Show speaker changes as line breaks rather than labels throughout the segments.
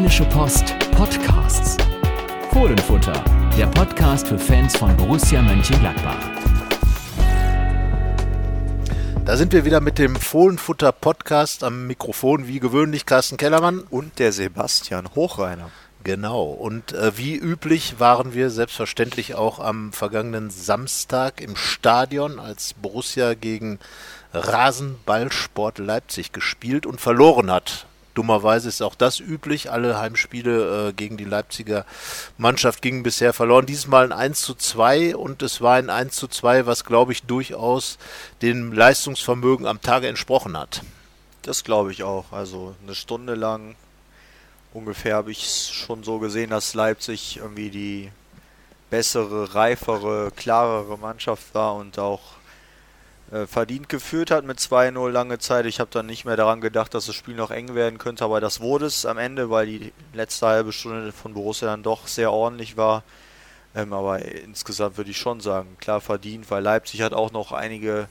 Rheinische Post Podcasts. Fohlenfutter, der Podcast für Fans von Borussia Mönchengladbach.
Da sind wir wieder mit dem Fohlenfutter Podcast am Mikrofon, wie gewöhnlich Carsten Kellermann
und der Sebastian Hochreiner.
Genau, und äh, wie üblich waren wir selbstverständlich auch am vergangenen Samstag im Stadion, als Borussia gegen Rasenballsport Leipzig gespielt und verloren hat. Dummerweise ist auch das üblich. Alle Heimspiele äh, gegen die Leipziger Mannschaft gingen bisher verloren. Diesmal ein 1 zu 2 und es war ein 1 zu 2, was glaube ich durchaus dem Leistungsvermögen am Tage entsprochen hat.
Das glaube ich auch. Also eine Stunde lang ungefähr habe ich es schon so gesehen, dass Leipzig irgendwie die bessere, reifere, klarere Mannschaft war und auch äh, verdient geführt hat mit 2-0 lange Zeit. Ich habe dann nicht mehr daran gedacht, dass das Spiel noch eng werden könnte, aber das wurde es am Ende, weil die letzte halbe Stunde von Borussia dann doch sehr ordentlich war. Ähm, aber insgesamt würde ich schon sagen, klar verdient, weil Leipzig hat auch noch einige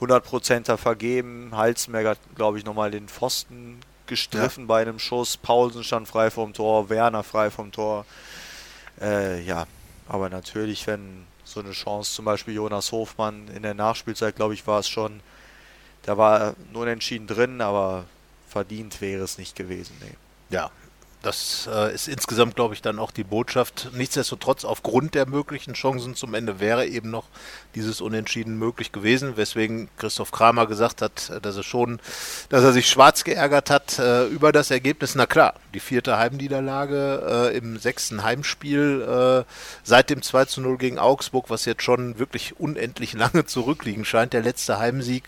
100%er vergeben. Halzenberg hat, glaube ich, nochmal den Pfosten gestriffen ja. bei einem Schuss. Paulsen stand frei vom Tor, Werner frei vom Tor. Äh, ja, aber natürlich, wenn so eine Chance. Zum Beispiel Jonas Hofmann in der Nachspielzeit, glaube ich, war es schon. Da war nur entschieden drin, aber verdient wäre es nicht gewesen. Nee.
Ja, das äh, ist insgesamt, glaube ich, dann auch die Botschaft. Nichtsdestotrotz, aufgrund der möglichen Chancen zum Ende wäre eben noch dieses Unentschieden möglich gewesen, weswegen Christoph Kramer gesagt hat, dass er schon, dass er sich schwarz geärgert hat äh, über das Ergebnis. Na klar, die vierte Heimniederlage äh, im sechsten Heimspiel äh, seit dem 2 zu 0 gegen Augsburg, was jetzt schon wirklich unendlich lange zurückliegen scheint. Der letzte Heimsieg,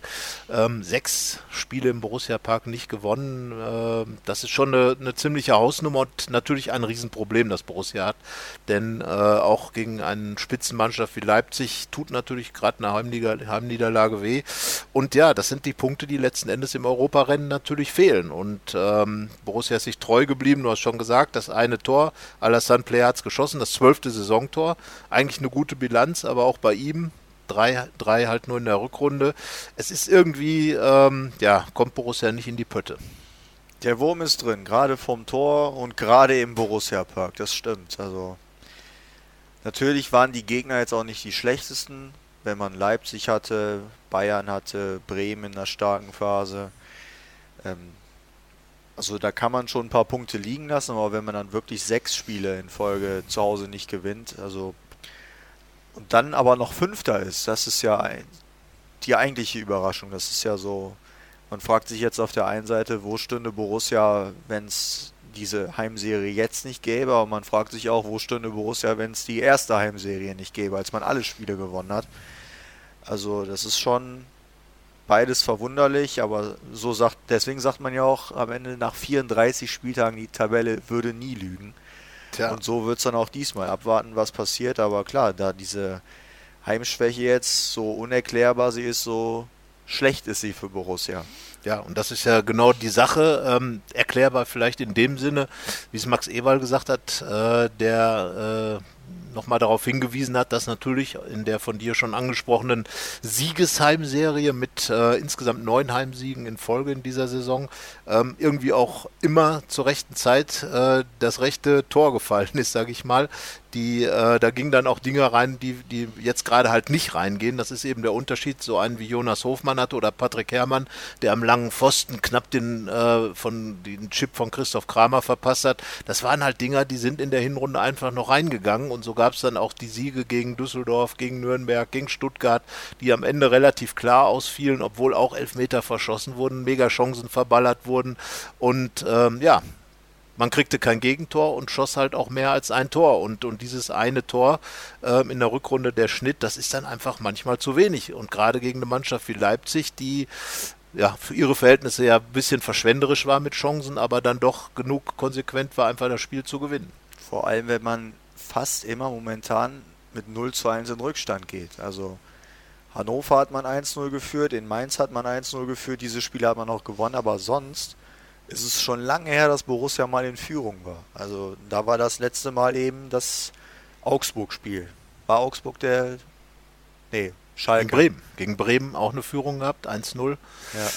ähm, sechs Spiele im Borussia Park nicht gewonnen. Ähm, das ist schon eine, eine ziemliche Hausnummer Hausnummer natürlich ein Riesenproblem, das Borussia hat. Denn äh, auch gegen eine Spitzenmannschaft wie Leipzig tut natürlich gerade eine Heimnieder Heimniederlage weh. Und ja, das sind die Punkte, die letzten Endes im Europarennen natürlich fehlen. Und ähm, Borussia ist sich treu geblieben, du hast schon gesagt, das eine Tor, Alassane Player hat es geschossen, das zwölfte Saisontor. Eigentlich eine gute Bilanz, aber auch bei ihm drei, drei halt nur in der Rückrunde. Es ist irgendwie, ähm, ja, kommt Borussia nicht in die Pötte.
Der Wurm ist drin, gerade vom Tor und gerade im Borussia Park, das stimmt. Also natürlich waren die Gegner jetzt auch nicht die schlechtesten, wenn man Leipzig hatte, Bayern hatte, Bremen in einer starken Phase. Ähm, also da kann man schon ein paar Punkte liegen lassen, aber wenn man dann wirklich sechs Spiele in Folge zu Hause nicht gewinnt, also und dann aber noch Fünfter ist, das ist ja ein, die eigentliche Überraschung. Das ist ja so man fragt sich jetzt auf der einen Seite, wo stünde Borussia, wenn es diese Heimserie jetzt nicht gäbe, aber man fragt sich auch, wo stünde Borussia, wenn es die erste Heimserie nicht gäbe, als man alle Spiele gewonnen hat. Also das ist schon beides verwunderlich, aber so sagt, deswegen sagt man ja auch am Ende nach 34 Spieltagen, die Tabelle würde nie lügen. Tja. Und so wird es dann auch diesmal abwarten, was passiert. Aber klar, da diese Heimschwäche jetzt so unerklärbar sie ist, so schlecht ist sie für Borussia.
Ja, und das ist ja genau die Sache, ähm, erklärbar vielleicht in dem Sinne, wie es Max Ewald gesagt hat, äh, der äh, nochmal darauf hingewiesen hat, dass natürlich in der von dir schon angesprochenen Siegesheimserie mit äh, insgesamt neun Heimsiegen in Folge in dieser Saison ähm, irgendwie auch immer zur rechten Zeit äh, das rechte Tor gefallen ist, sage ich mal. Die, äh, da gingen dann auch Dinge rein, die, die jetzt gerade halt nicht reingehen. Das ist eben der Unterschied. So einen wie Jonas Hofmann hatte oder Patrick Herrmann, der am langen Pfosten knapp den, äh, von, den Chip von Christoph Kramer verpasst hat. Das waren halt Dinger, die sind in der Hinrunde einfach noch reingegangen und so gab es dann auch die Siege gegen Düsseldorf, gegen Nürnberg, gegen Stuttgart, die am Ende relativ klar ausfielen, obwohl auch Elfmeter verschossen wurden, mega Chancen verballert wurden und ähm, ja, man kriegte kein Gegentor und schoss halt auch mehr als ein Tor. Und, und dieses eine Tor ähm, in der Rückrunde, der Schnitt, das ist dann einfach manchmal zu wenig. Und gerade gegen eine Mannschaft wie Leipzig, die ja für ihre Verhältnisse ja ein bisschen verschwenderisch war mit Chancen, aber dann doch genug konsequent war, einfach das Spiel zu gewinnen.
Vor allem, wenn man fast immer momentan mit 0 zu 1 in Rückstand geht. Also Hannover hat man 1-0 geführt, in Mainz hat man 1-0 geführt, diese Spiele hat man auch gewonnen, aber sonst ist es schon lange her, dass Borussia mal in Führung war. Also da war das letzte Mal eben das Augsburg-Spiel. War Augsburg der. Nee, Schalke.
Gegen Bremen. Gegen Bremen auch eine Führung gehabt, 1-0. Ja.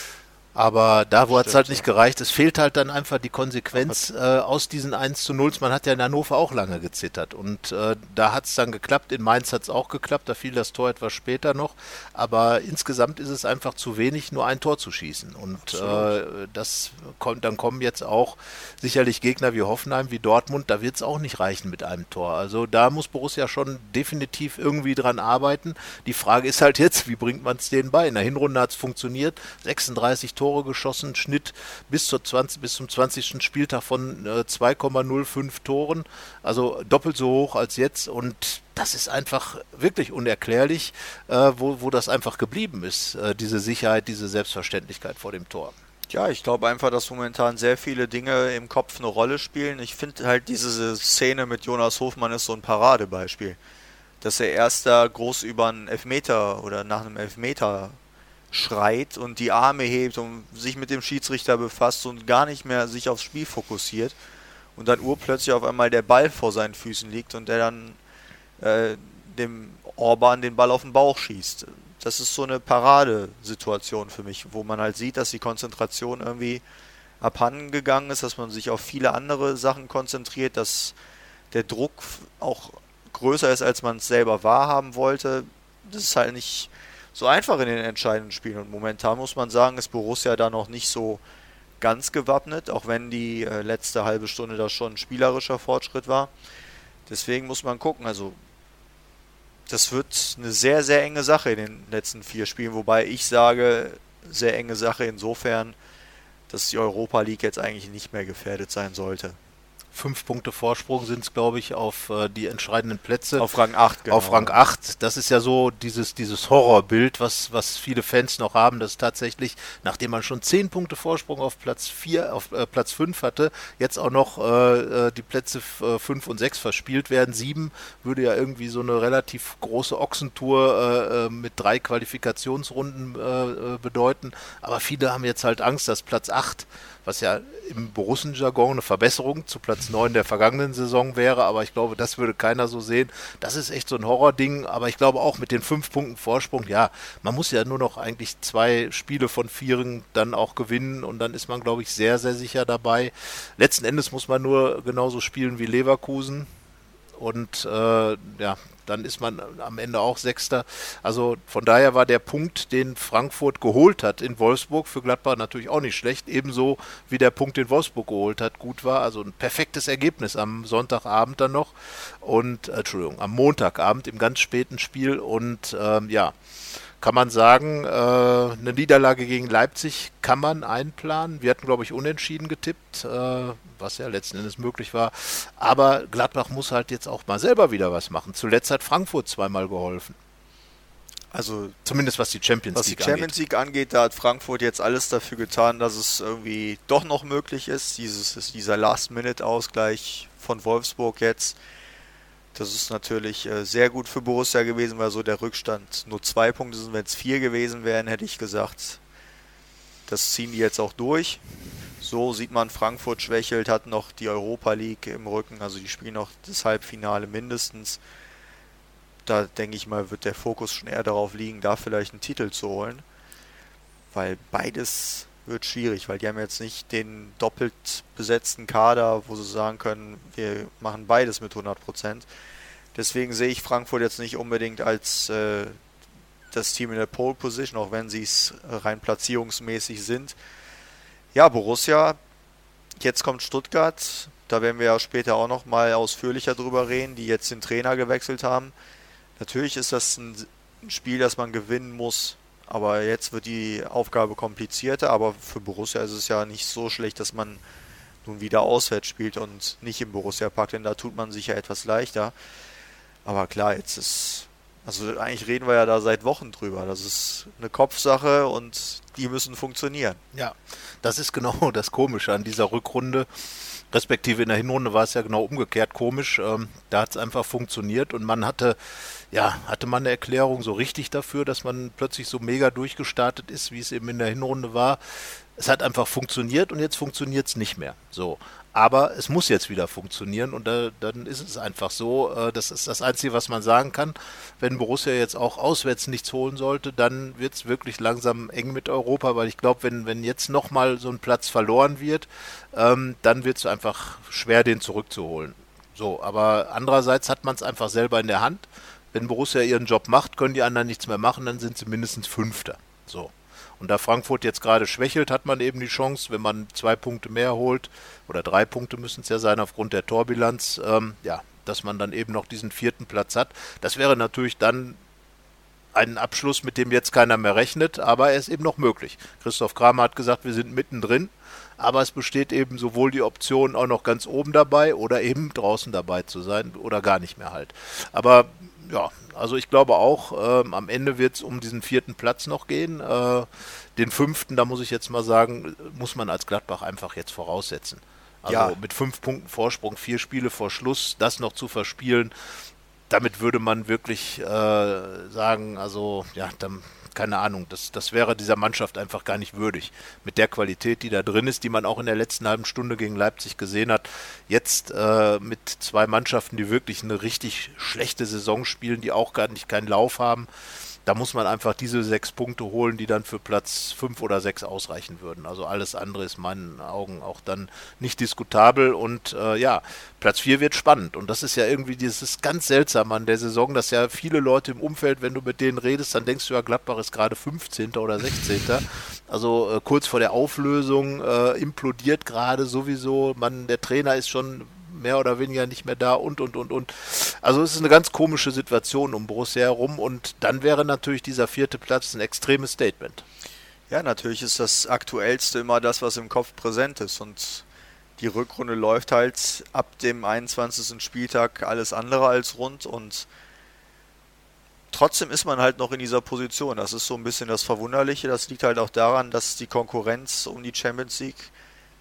Aber da, wo hat es halt nicht gereicht, es fehlt halt dann einfach die Konsequenz äh, aus diesen 1 zu 0. Man hat ja in Hannover auch lange gezittert. Und äh, da hat es dann geklappt. In Mainz hat es auch geklappt. Da fiel das Tor etwas später noch. Aber insgesamt ist es einfach zu wenig, nur ein Tor zu schießen. Und äh, das kommt, dann kommen jetzt auch sicherlich Gegner wie Hoffenheim, wie Dortmund. Da wird es auch nicht reichen mit einem Tor. Also da muss Borussia schon definitiv irgendwie dran arbeiten. Die Frage ist halt jetzt, wie bringt man es denen bei? In der Hinrunde hat es funktioniert. 36 Tore Tore geschossen, Schnitt bis, zur 20, bis zum 20. Spieltag von äh, 2,05 Toren, also doppelt so hoch als jetzt und das ist einfach wirklich unerklärlich, äh, wo, wo das einfach geblieben ist, äh, diese Sicherheit, diese Selbstverständlichkeit vor dem Tor.
Ja, ich glaube einfach, dass momentan sehr viele Dinge im Kopf eine Rolle spielen. Ich finde halt diese Szene mit Jonas Hofmann ist so ein Paradebeispiel. Dass er erst da groß über einen Elfmeter oder nach einem Elfmeter schreit und die Arme hebt und sich mit dem Schiedsrichter befasst und gar nicht mehr sich aufs Spiel fokussiert und dann urplötzlich auf einmal der Ball vor seinen Füßen liegt und der dann äh, dem Orban den Ball auf den Bauch schießt. Das ist so eine Paradesituation für mich, wo man halt sieht, dass die Konzentration irgendwie abhanden gegangen ist, dass man sich auf viele andere Sachen konzentriert, dass der Druck auch größer ist, als man es selber wahrhaben wollte. Das ist halt nicht so einfach in den entscheidenden Spielen. Und momentan muss man sagen, ist Borussia da noch nicht so ganz gewappnet, auch wenn die äh, letzte halbe Stunde da schon ein spielerischer Fortschritt war. Deswegen muss man gucken. Also das wird eine sehr, sehr enge Sache in den letzten vier Spielen, wobei ich sage, sehr enge Sache insofern, dass die Europa League jetzt eigentlich nicht mehr gefährdet sein sollte
fünf Punkte Vorsprung sind es, glaube ich, auf äh, die entscheidenden Plätze.
Auf Rang 8,
genau. Auf Rang 8. Das ist ja so dieses, dieses Horrorbild, was, was viele Fans noch haben, dass tatsächlich, nachdem man schon zehn Punkte Vorsprung auf Platz 4, auf äh, Platz 5 hatte, jetzt auch noch äh, äh die Plätze 5 äh, und 6 verspielt werden. 7 würde ja irgendwie so eine relativ große Ochsentour äh, mit drei Qualifikationsrunden bedeuten. Aber viele haben jetzt halt Angst, dass Platz 8 was ja im Borussen-Jargon eine Verbesserung zu Platz 9 der vergangenen Saison wäre, aber ich glaube, das würde keiner so sehen. Das ist echt so ein Horrording, aber ich glaube auch mit den fünf Punkten Vorsprung, ja, man muss ja nur noch eigentlich zwei Spiele von vieren dann auch gewinnen und dann ist man, glaube ich, sehr, sehr sicher dabei. Letzten Endes muss man nur genauso spielen wie Leverkusen und äh, ja, dann ist man am Ende auch Sechster. Also von daher war der Punkt, den Frankfurt geholt hat in Wolfsburg, für Gladbach natürlich auch nicht schlecht. Ebenso wie der Punkt, den Wolfsburg geholt hat, gut war. Also ein perfektes Ergebnis am Sonntagabend dann noch. Und, äh, Entschuldigung, am Montagabend im ganz späten Spiel. Und ähm, ja, kann man sagen, äh, eine Niederlage gegen Leipzig kann man einplanen. Wir hatten, glaube ich, unentschieden getippt, äh, was ja letzten Endes möglich war. Aber Gladbach muss halt jetzt auch mal selber wieder was machen. Zuletzt hat Frankfurt zweimal geholfen.
Also zumindest was die Champions was League angeht. Was die Champions League angeht, da hat Frankfurt jetzt alles dafür getan, dass es irgendwie doch noch möglich ist. Dieses, dieser Last-Minute-Ausgleich von Wolfsburg jetzt das ist natürlich äh, sehr gut für Borussia gewesen, weil so der Rückstand nur zwei Punkte sind. Wenn es vier gewesen wären, hätte ich gesagt, das ziehen die jetzt auch durch. So sieht man, Frankfurt schwächelt, hat noch die Europa League im Rücken, also die spielen noch das Halbfinale mindestens. Da denke ich mal, wird der Fokus schon eher darauf liegen, da vielleicht einen Titel zu holen. Weil beides wird schwierig, weil die haben jetzt nicht den doppelt besetzten Kader, wo sie sagen können, wir machen beides mit 100 Prozent. Deswegen sehe ich Frankfurt jetzt nicht unbedingt als äh, das Team in der Pole Position, auch wenn sie es rein platzierungsmäßig sind. Ja, Borussia, jetzt kommt Stuttgart, da werden wir ja später auch noch mal ausführlicher drüber reden, die jetzt den Trainer gewechselt haben. Natürlich ist das ein Spiel, das man gewinnen muss, aber jetzt wird die Aufgabe komplizierter, aber für Borussia ist es ja nicht so schlecht, dass man nun wieder auswärts spielt und nicht im Borussia Park, denn da tut man sich ja etwas leichter. Aber klar, jetzt ist, also eigentlich reden wir ja da seit Wochen drüber. Das ist eine Kopfsache und die müssen funktionieren.
Ja, das ist genau das Komische an dieser Rückrunde. Respektive in der Hinrunde war es ja genau umgekehrt komisch. Ähm, da hat es einfach funktioniert und man hatte ja, hatte man eine Erklärung so richtig dafür, dass man plötzlich so mega durchgestartet ist, wie es eben in der Hinrunde war. Es hat einfach funktioniert und jetzt funktioniert es nicht mehr. So. Aber es muss jetzt wieder funktionieren und da, dann ist es einfach so. Äh, das ist das Einzige, was man sagen kann. Wenn Borussia jetzt auch auswärts nichts holen sollte, dann wird es wirklich langsam eng mit Europa, weil ich glaube, wenn, wenn jetzt nochmal so ein Platz verloren wird, ähm, dann wird es einfach schwer, den zurückzuholen. So, aber andererseits hat man es einfach selber in der Hand. Wenn Borussia ihren Job macht, können die anderen nichts mehr machen, dann sind sie mindestens Fünfter. So. Und da Frankfurt jetzt gerade schwächelt, hat man eben die Chance, wenn man zwei Punkte mehr holt, oder drei Punkte müssen es ja sein aufgrund der Torbilanz, ähm, ja, dass man dann eben noch diesen vierten Platz hat. Das wäre natürlich dann ein Abschluss, mit dem jetzt keiner mehr rechnet, aber er ist eben noch möglich. Christoph Kramer hat gesagt, wir sind mittendrin, aber es besteht eben sowohl die Option, auch noch ganz oben dabei oder eben draußen dabei zu sein oder gar nicht mehr halt. Aber ja, also ich glaube auch, ähm, am Ende wird es um diesen vierten Platz noch gehen. Äh, den fünften, da muss ich jetzt mal sagen, muss man als Gladbach einfach jetzt voraussetzen. Also ja. mit fünf Punkten Vorsprung, vier Spiele vor Schluss, das noch zu verspielen, damit würde man wirklich äh, sagen, also ja, dann keine Ahnung, das, das wäre dieser Mannschaft einfach gar nicht würdig. Mit der Qualität, die da drin ist, die man auch in der letzten halben Stunde gegen Leipzig gesehen hat. Jetzt äh, mit zwei Mannschaften, die wirklich eine richtig schlechte Saison spielen, die auch gar nicht keinen Lauf haben da muss man einfach diese sechs Punkte holen, die dann für Platz fünf oder sechs ausreichen würden. Also alles andere ist in meinen Augen auch dann nicht diskutabel. Und äh, ja, Platz vier wird spannend. Und das ist ja irgendwie dieses ganz seltsam an der Saison, dass ja viele Leute im Umfeld, wenn du mit denen redest, dann denkst du ja, Gladbach ist gerade 15. oder 16. Also äh, kurz vor der Auflösung äh, implodiert gerade sowieso. Man, der Trainer ist schon mehr oder weniger nicht mehr da und, und, und, und. Also es ist eine ganz komische Situation um Borussia herum und dann wäre natürlich dieser vierte Platz ein extremes Statement.
Ja, natürlich ist das Aktuellste immer das, was im Kopf präsent ist und die Rückrunde läuft halt ab dem 21. Spieltag alles andere als rund und trotzdem ist man halt noch in dieser Position. Das ist so ein bisschen das Verwunderliche. Das liegt halt auch daran, dass die Konkurrenz um die Champions League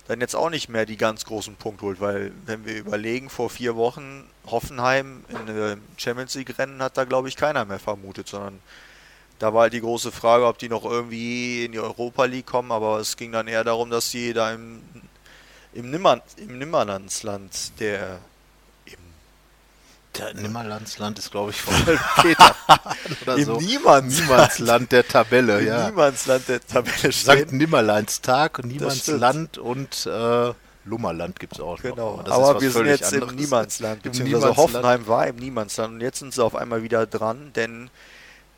dann jetzt auch nicht mehr die ganz großen Punkte holt, weil wenn wir überlegen, vor vier Wochen Hoffenheim in Champions League Rennen hat da glaube ich keiner mehr vermutet, sondern da war halt die große Frage, ob die noch irgendwie in die Europa League kommen, aber es ging dann eher darum, dass sie da im, im, Nimmer, im Nimmerlandsland der
der Nimmerlandsland ist, glaube ich, von Peter.
Oder Im so. Niemandsland.
Der Tabelle,
Im
ja.
Niemandsland der Tabelle
steht. Sankt Nimmerlandstag, Niemandsland und äh, Lummerland gibt es auch
genau. noch. Genau, aber wir sind jetzt im Niemandsland, Niemandsland. Hoffenheim war im Niemandsland und jetzt sind sie auf einmal wieder dran, denn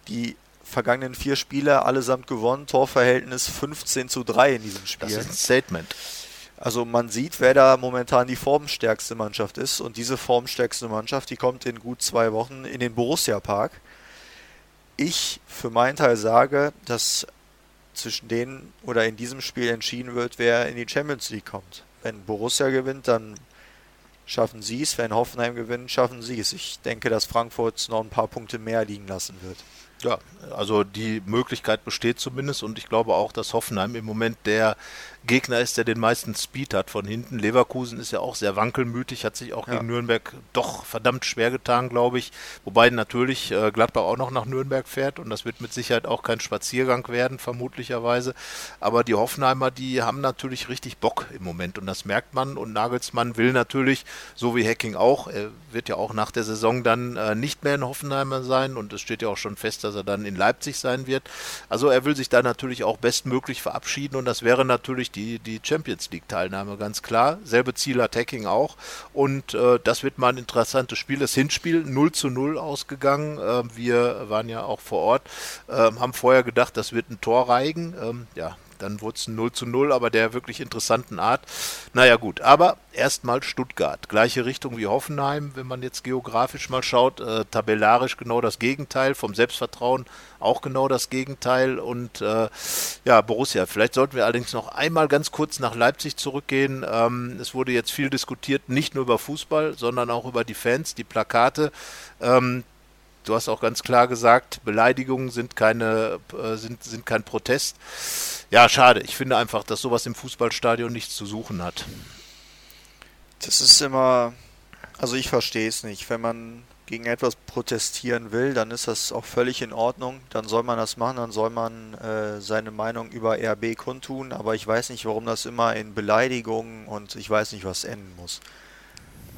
die vergangenen vier Spiele allesamt gewonnen, Torverhältnis 15 zu 3 in diesem Spiel. Das
ist ein Statement.
Also man sieht, wer da momentan die formstärkste Mannschaft ist. Und diese formstärkste Mannschaft, die kommt in gut zwei Wochen in den Borussia Park. Ich für meinen Teil sage, dass zwischen denen oder in diesem Spiel entschieden wird, wer in die Champions League kommt. Wenn Borussia gewinnt, dann schaffen sie es. Wenn Hoffenheim gewinnt, schaffen sie es. Ich denke, dass Frankfurt noch ein paar Punkte mehr liegen lassen wird.
Ja, also die Möglichkeit besteht zumindest und ich glaube auch, dass Hoffenheim im Moment der Gegner ist, der den meisten Speed hat von hinten. Leverkusen ist ja auch sehr wankelmütig, hat sich auch ja. gegen Nürnberg doch verdammt schwer getan, glaube ich. Wobei natürlich äh, Gladbach auch noch nach Nürnberg fährt und das wird mit Sicherheit auch kein Spaziergang werden, vermutlicherweise. Aber die Hoffenheimer, die haben natürlich richtig Bock im Moment und das merkt man und Nagelsmann will natürlich, so wie Hacking auch, er wird ja auch nach der Saison dann äh, nicht mehr in Hoffenheimer sein und es steht ja auch schon fest, dass er dann in Leipzig sein wird. Also er will sich da natürlich auch bestmöglich verabschieden und das wäre natürlich die, die Champions League Teilnahme, ganz klar. Selbe Ziel hat Hacking auch und äh, das wird mal ein interessantes Spiel. Das Hinspiel 0 zu 0 ausgegangen. Äh, wir waren ja auch vor Ort, äh, haben vorher gedacht, das wird ein Tor reigen. Ähm, ja, dann wurde es ein 0 zu 0, aber der wirklich interessanten Art. Naja gut, aber erstmal Stuttgart. Gleiche Richtung wie Hoffenheim, wenn man jetzt geografisch mal schaut. Äh, tabellarisch genau das Gegenteil, vom Selbstvertrauen auch genau das Gegenteil. Und äh, ja, Borussia, vielleicht sollten wir allerdings noch einmal ganz kurz nach Leipzig zurückgehen. Ähm, es wurde jetzt viel diskutiert, nicht nur über Fußball, sondern auch über die Fans, die Plakate. Ähm, du hast auch ganz klar gesagt, Beleidigungen sind keine, äh, sind, sind kein Protest. Ja, schade. Ich finde einfach, dass sowas im Fußballstadion nichts zu suchen hat.
Das ist immer Also ich verstehe es nicht. Wenn man gegen etwas protestieren will, dann ist das auch völlig in Ordnung. Dann soll man das machen, dann soll man äh, seine Meinung über RB kundtun. Aber ich weiß nicht, warum das immer in Beleidigungen und ich weiß nicht, was enden muss.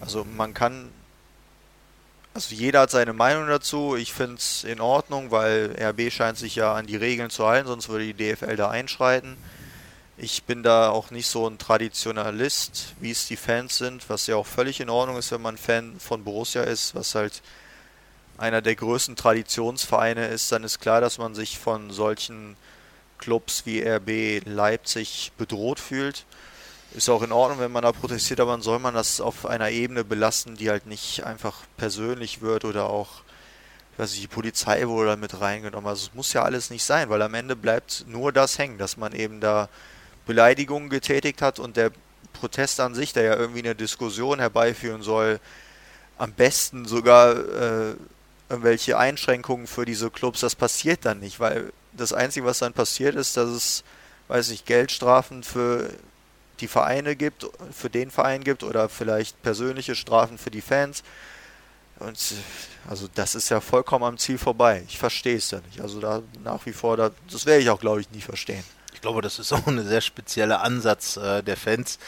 Also man kann, also jeder hat seine Meinung dazu. Ich finde es in Ordnung, weil RB scheint sich ja an die Regeln zu halten, sonst würde die DFL da einschreiten. Ich bin da auch nicht so ein Traditionalist, wie es die Fans sind, was ja auch völlig in Ordnung ist, wenn man Fan von Borussia ist, was halt einer der größten Traditionsvereine ist, dann ist klar, dass man sich von solchen Clubs wie RB Leipzig bedroht fühlt. Ist auch in Ordnung, wenn man da protestiert, aber dann soll man das auf einer Ebene belassen, die halt nicht einfach persönlich wird oder auch, ich weiß nicht, die Polizei wurde da mit reingenommen. Also es muss ja alles nicht sein, weil am Ende bleibt nur das hängen, dass man eben da Beleidigungen getätigt hat und der Protest an sich, der ja irgendwie eine Diskussion herbeiführen soll, am besten sogar äh, irgendwelche Einschränkungen für diese Clubs, das passiert dann nicht, weil das Einzige, was dann passiert, ist, dass es, weiß ich, Geldstrafen für die Vereine gibt, für den Verein gibt oder vielleicht persönliche Strafen für die Fans. Und also das ist ja vollkommen am Ziel vorbei. Ich verstehe es ja nicht. Also da nach wie vor, da, das werde ich auch, glaube ich, nie verstehen.
Ich glaube, das ist auch ein sehr spezieller Ansatz äh, der Fans,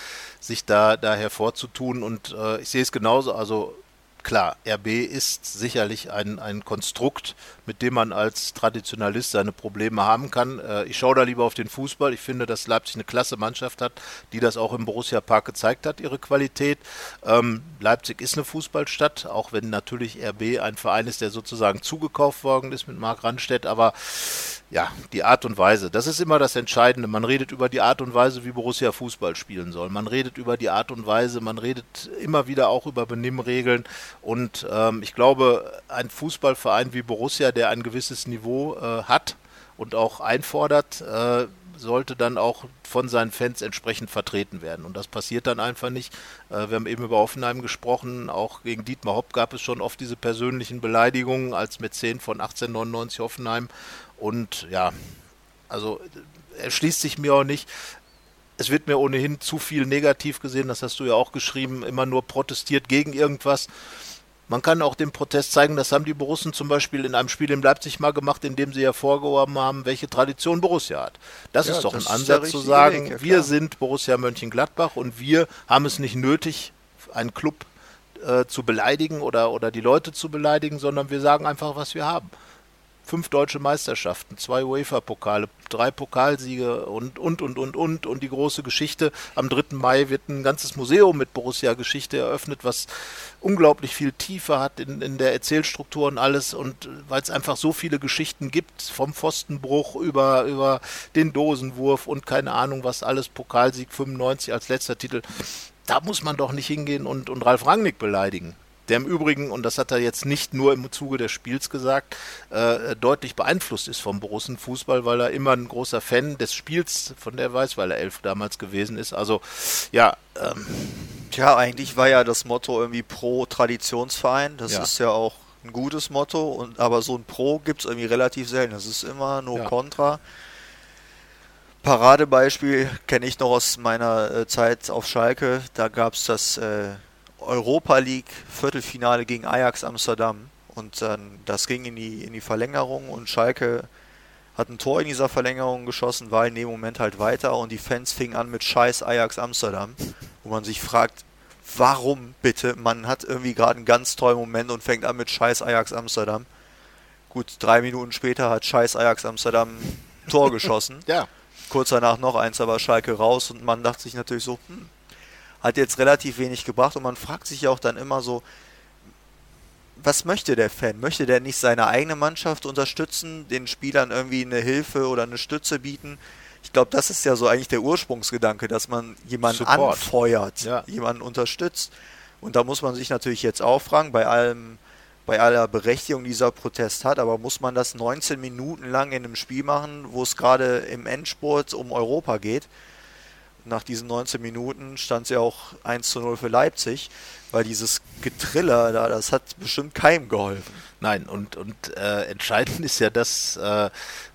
sich da, da hervorzutun. Und äh, ich sehe es genauso. Also klar, RB ist sicherlich ein, ein Konstrukt, mit dem man als Traditionalist seine Probleme haben kann. Äh, ich schaue da lieber auf den Fußball. Ich finde, dass Leipzig eine klasse Mannschaft hat, die das auch im Borussia Park gezeigt hat, ihre Qualität. Ähm, Leipzig ist eine Fußballstadt, auch wenn natürlich RB ein Verein ist, der sozusagen zugekauft worden ist mit Marc Randstedt. Aber ja, die Art und Weise. Das ist immer das Entscheidende. Man redet über die Art und Weise, wie Borussia Fußball spielen soll. Man redet über die Art und Weise, man redet immer wieder auch über Benimmregeln. Und ähm, ich glaube, ein Fußballverein wie Borussia, der ein gewisses Niveau äh, hat und auch einfordert, äh, sollte dann auch von seinen Fans entsprechend vertreten werden. Und das passiert dann einfach nicht. Äh, wir haben eben über Offenheim gesprochen. Auch gegen Dietmar Hopp gab es schon oft diese persönlichen Beleidigungen als Mäzen von 1899 Offenheim. Und ja, also erschließt sich mir auch nicht. Es wird mir ohnehin zu viel negativ gesehen, das hast du ja auch geschrieben, immer nur protestiert gegen irgendwas. Man kann auch den Protest zeigen, das haben die Borussen zum Beispiel in einem Spiel in Leipzig mal gemacht, in dem sie hervorgehoben haben, welche Tradition Borussia hat. Das ja, ist doch das ein Ansatz zu sagen, Weg, ja, wir sind Borussia Mönchengladbach und wir haben es nicht nötig, einen Club äh, zu beleidigen oder, oder die Leute zu beleidigen, sondern wir sagen einfach, was wir haben fünf deutsche Meisterschaften, zwei UEFA-Pokale, drei Pokalsiege und, und, und, und, und, und die große Geschichte. Am 3. Mai wird ein ganzes Museum mit Borussia-Geschichte eröffnet, was unglaublich viel Tiefe hat in, in der Erzählstruktur und alles. Und weil es einfach so viele Geschichten gibt, vom Pfostenbruch über, über den Dosenwurf und keine Ahnung, was alles, Pokalsieg 95 als letzter Titel. Da muss man doch nicht hingehen und, und Ralf Rangnick beleidigen der im Übrigen, und das hat er jetzt nicht nur im Zuge des Spiels gesagt, äh, deutlich beeinflusst ist vom Borussen-Fußball, weil er immer ein großer Fan des Spiels von der weiß, weil er elf damals gewesen ist. Also, ja. Ähm,
Tja, eigentlich war ja das Motto irgendwie pro Traditionsverein. Das ja. ist ja auch ein gutes Motto, und, aber so ein Pro gibt es irgendwie relativ selten. Das ist immer nur ja. Contra. Paradebeispiel kenne ich noch aus meiner äh, Zeit auf Schalke. Da gab es das äh, Europa League Viertelfinale gegen Ajax Amsterdam. Und dann, das ging in die, in die Verlängerung und Schalke hat ein Tor in dieser Verlängerung geschossen, war in dem Moment halt weiter und die Fans fingen an mit Scheiß Ajax Amsterdam, wo man sich fragt, warum bitte? Man hat irgendwie gerade einen ganz tollen Moment und fängt an mit Scheiß Ajax Amsterdam. Gut, drei Minuten später hat Scheiß Ajax Amsterdam ein Tor geschossen.
ja.
Kurz danach noch eins, aber Schalke raus und man dachte sich natürlich so, hm, hat jetzt relativ wenig gebracht und man fragt sich ja auch dann immer so, was möchte der Fan? Möchte der nicht seine eigene Mannschaft unterstützen, den Spielern irgendwie eine Hilfe oder eine Stütze bieten? Ich glaube, das ist ja so eigentlich der Ursprungsgedanke, dass man jemanden Support. anfeuert, ja. jemanden unterstützt. Und da muss man sich natürlich jetzt auch fragen, bei allem, bei aller Berechtigung dieser Protest hat, aber muss man das 19 Minuten lang in einem Spiel machen, wo es gerade im Endspurt um Europa geht? Nach diesen 19 Minuten stand ja auch 1 zu 0 für Leipzig, weil dieses Getriller da, das hat bestimmt keinem geholfen.
Nein, und, und äh, entscheidend ist ja, dass äh,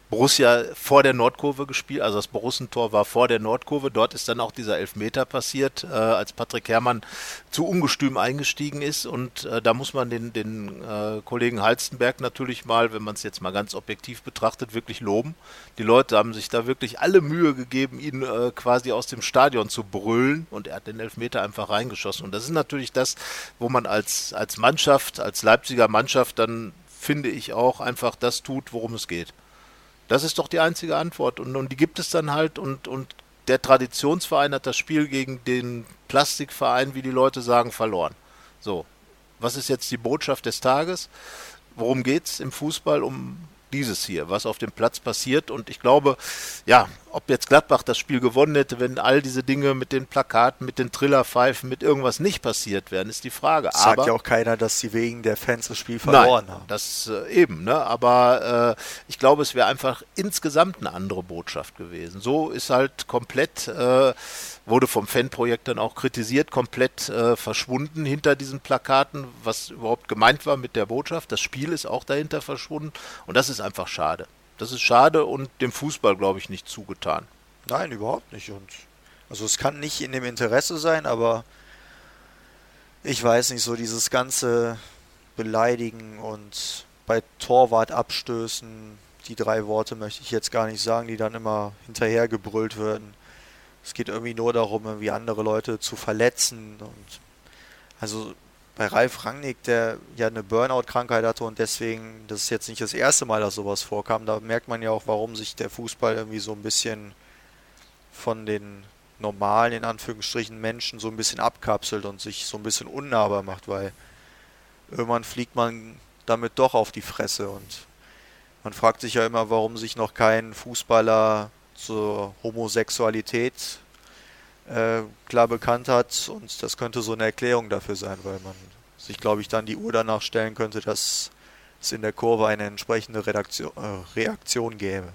Borussia vor der Nordkurve gespielt, also das Borussentor war vor der Nordkurve. Dort ist dann auch dieser Elfmeter passiert, äh, als Patrick Herrmann zu ungestüm eingestiegen ist. Und äh, da muss man den, den äh, Kollegen Halstenberg natürlich mal, wenn man es jetzt mal ganz objektiv betrachtet, wirklich loben. Die Leute haben sich da wirklich alle Mühe gegeben, ihn äh, quasi aus dem Stadion zu brüllen. Und er hat den Elfmeter einfach reingeschossen. Und das ist natürlich das, wo man als, als Mannschaft, als Leipziger Mannschaft dann, finde ich, auch einfach das tut, worum es geht. Das ist doch die einzige Antwort. Und, und die gibt es dann halt. Und, und der Traditionsverein hat das Spiel gegen den Plastikverein, wie die Leute sagen, verloren. So. Was ist jetzt die Botschaft des Tages? Worum geht es im Fußball? Um dieses hier, was auf dem Platz passiert. Und ich glaube, ja, ob jetzt Gladbach das Spiel gewonnen hätte, wenn all diese Dinge mit den Plakaten, mit den Trillerpfeifen, mit irgendwas nicht passiert wären, ist die Frage.
Sagt aber, ja auch keiner, dass sie wegen der Fans das Spiel verloren
nein,
haben.
Das äh, eben, ne? Aber äh, ich glaube, es wäre einfach insgesamt eine andere Botschaft gewesen. So ist halt komplett. Äh, wurde vom Fanprojekt dann auch kritisiert, komplett äh, verschwunden hinter diesen Plakaten, was überhaupt gemeint war mit der Botschaft. Das Spiel ist auch dahinter verschwunden und das ist einfach schade. Das ist schade und dem Fußball, glaube ich, nicht zugetan.
Nein, überhaupt nicht. Und also es kann nicht in dem Interesse sein, aber ich weiß nicht, so dieses ganze Beleidigen und bei Torwart abstößen, die drei Worte möchte ich jetzt gar nicht sagen, die dann immer hinterher gebrüllt werden. Es geht irgendwie nur darum, irgendwie andere Leute zu verletzen. Und also bei Ralf Rangnick, der ja eine Burnout-Krankheit hatte und deswegen, das ist jetzt nicht das erste Mal, dass sowas vorkam, da merkt man ja auch, warum sich der Fußball irgendwie so ein bisschen von den normalen, in Anführungsstrichen, Menschen so ein bisschen abkapselt und sich so ein bisschen unnahbar macht, weil irgendwann fliegt man damit doch auf die Fresse und man fragt sich ja immer, warum sich noch kein Fußballer zur Homosexualität äh, klar bekannt hat. Und das könnte so eine Erklärung dafür sein, weil man sich, glaube ich, dann die Uhr danach stellen könnte, dass es in der Kurve eine entsprechende Redaktion, äh, Reaktion gäbe.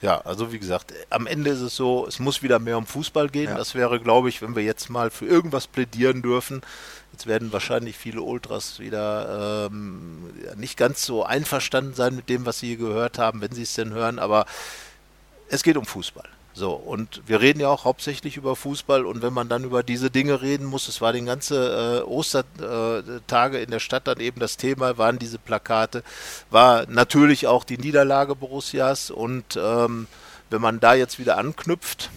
Ja, also wie gesagt, am Ende ist es so, es muss wieder mehr um Fußball gehen. Ja. Das wäre, glaube ich, wenn wir jetzt mal für irgendwas plädieren dürfen. Jetzt werden wahrscheinlich viele Ultras wieder ähm, nicht ganz so einverstanden sein mit dem, was sie hier gehört haben, wenn sie es denn hören, aber es geht um Fußball. So, und wir reden ja auch hauptsächlich über Fußball und wenn man dann über diese Dinge reden muss, es war den ganzen äh, Ostertage in der Stadt dann eben das Thema, waren diese Plakate, war natürlich auch die Niederlage Borussias und ähm, wenn man da jetzt wieder anknüpft,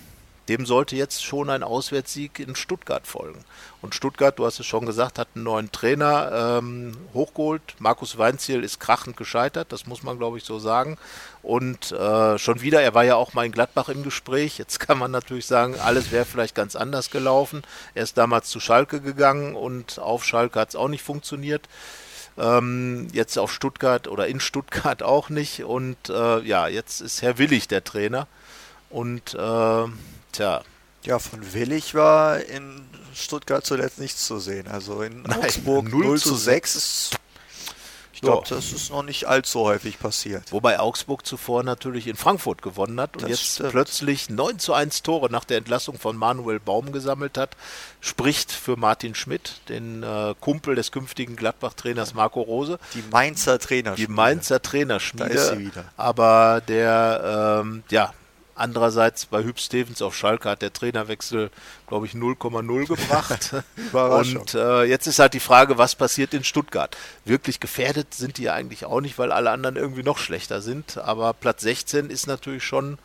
dem sollte jetzt schon ein Auswärtssieg in Stuttgart folgen. Und Stuttgart, du hast es schon gesagt, hat einen neuen Trainer ähm, hochgeholt. Markus Weinziel ist krachend gescheitert, das muss man, glaube ich, so sagen. Und äh, schon wieder, er war ja auch mal in Gladbach im Gespräch. Jetzt kann man natürlich sagen, alles wäre vielleicht ganz anders gelaufen. Er ist damals zu Schalke gegangen und auf Schalke hat es auch nicht funktioniert. Ähm, jetzt auf Stuttgart oder in Stuttgart auch nicht. Und äh, ja, jetzt ist Herr Willig der Trainer. Und äh, tja.
Ja, von Willig war in Stuttgart zuletzt nichts zu sehen. Also in Nein, Augsburg 0, 0 zu 6 ist ich glaube, das ist noch nicht allzu häufig passiert.
Wobei Augsburg zuvor natürlich in Frankfurt gewonnen hat und das jetzt stimmt. plötzlich 9 zu 1 Tore nach der Entlassung von Manuel Baum gesammelt hat. Spricht für Martin Schmidt, den äh, Kumpel des künftigen Gladbach-Trainers Marco Rose.
Die Mainzer Trainerschmiede.
Die Mainzer Trainerschmiede. Da ist sie wieder. Aber der, ähm, ja, Andererseits bei Hüb Stevens auf Schalke hat der Trainerwechsel, glaube ich, 0,0 gebracht. und äh, jetzt ist halt die Frage, was passiert in Stuttgart? Wirklich gefährdet sind die ja eigentlich auch nicht, weil alle anderen irgendwie noch schlechter sind. Aber Platz 16 ist natürlich schon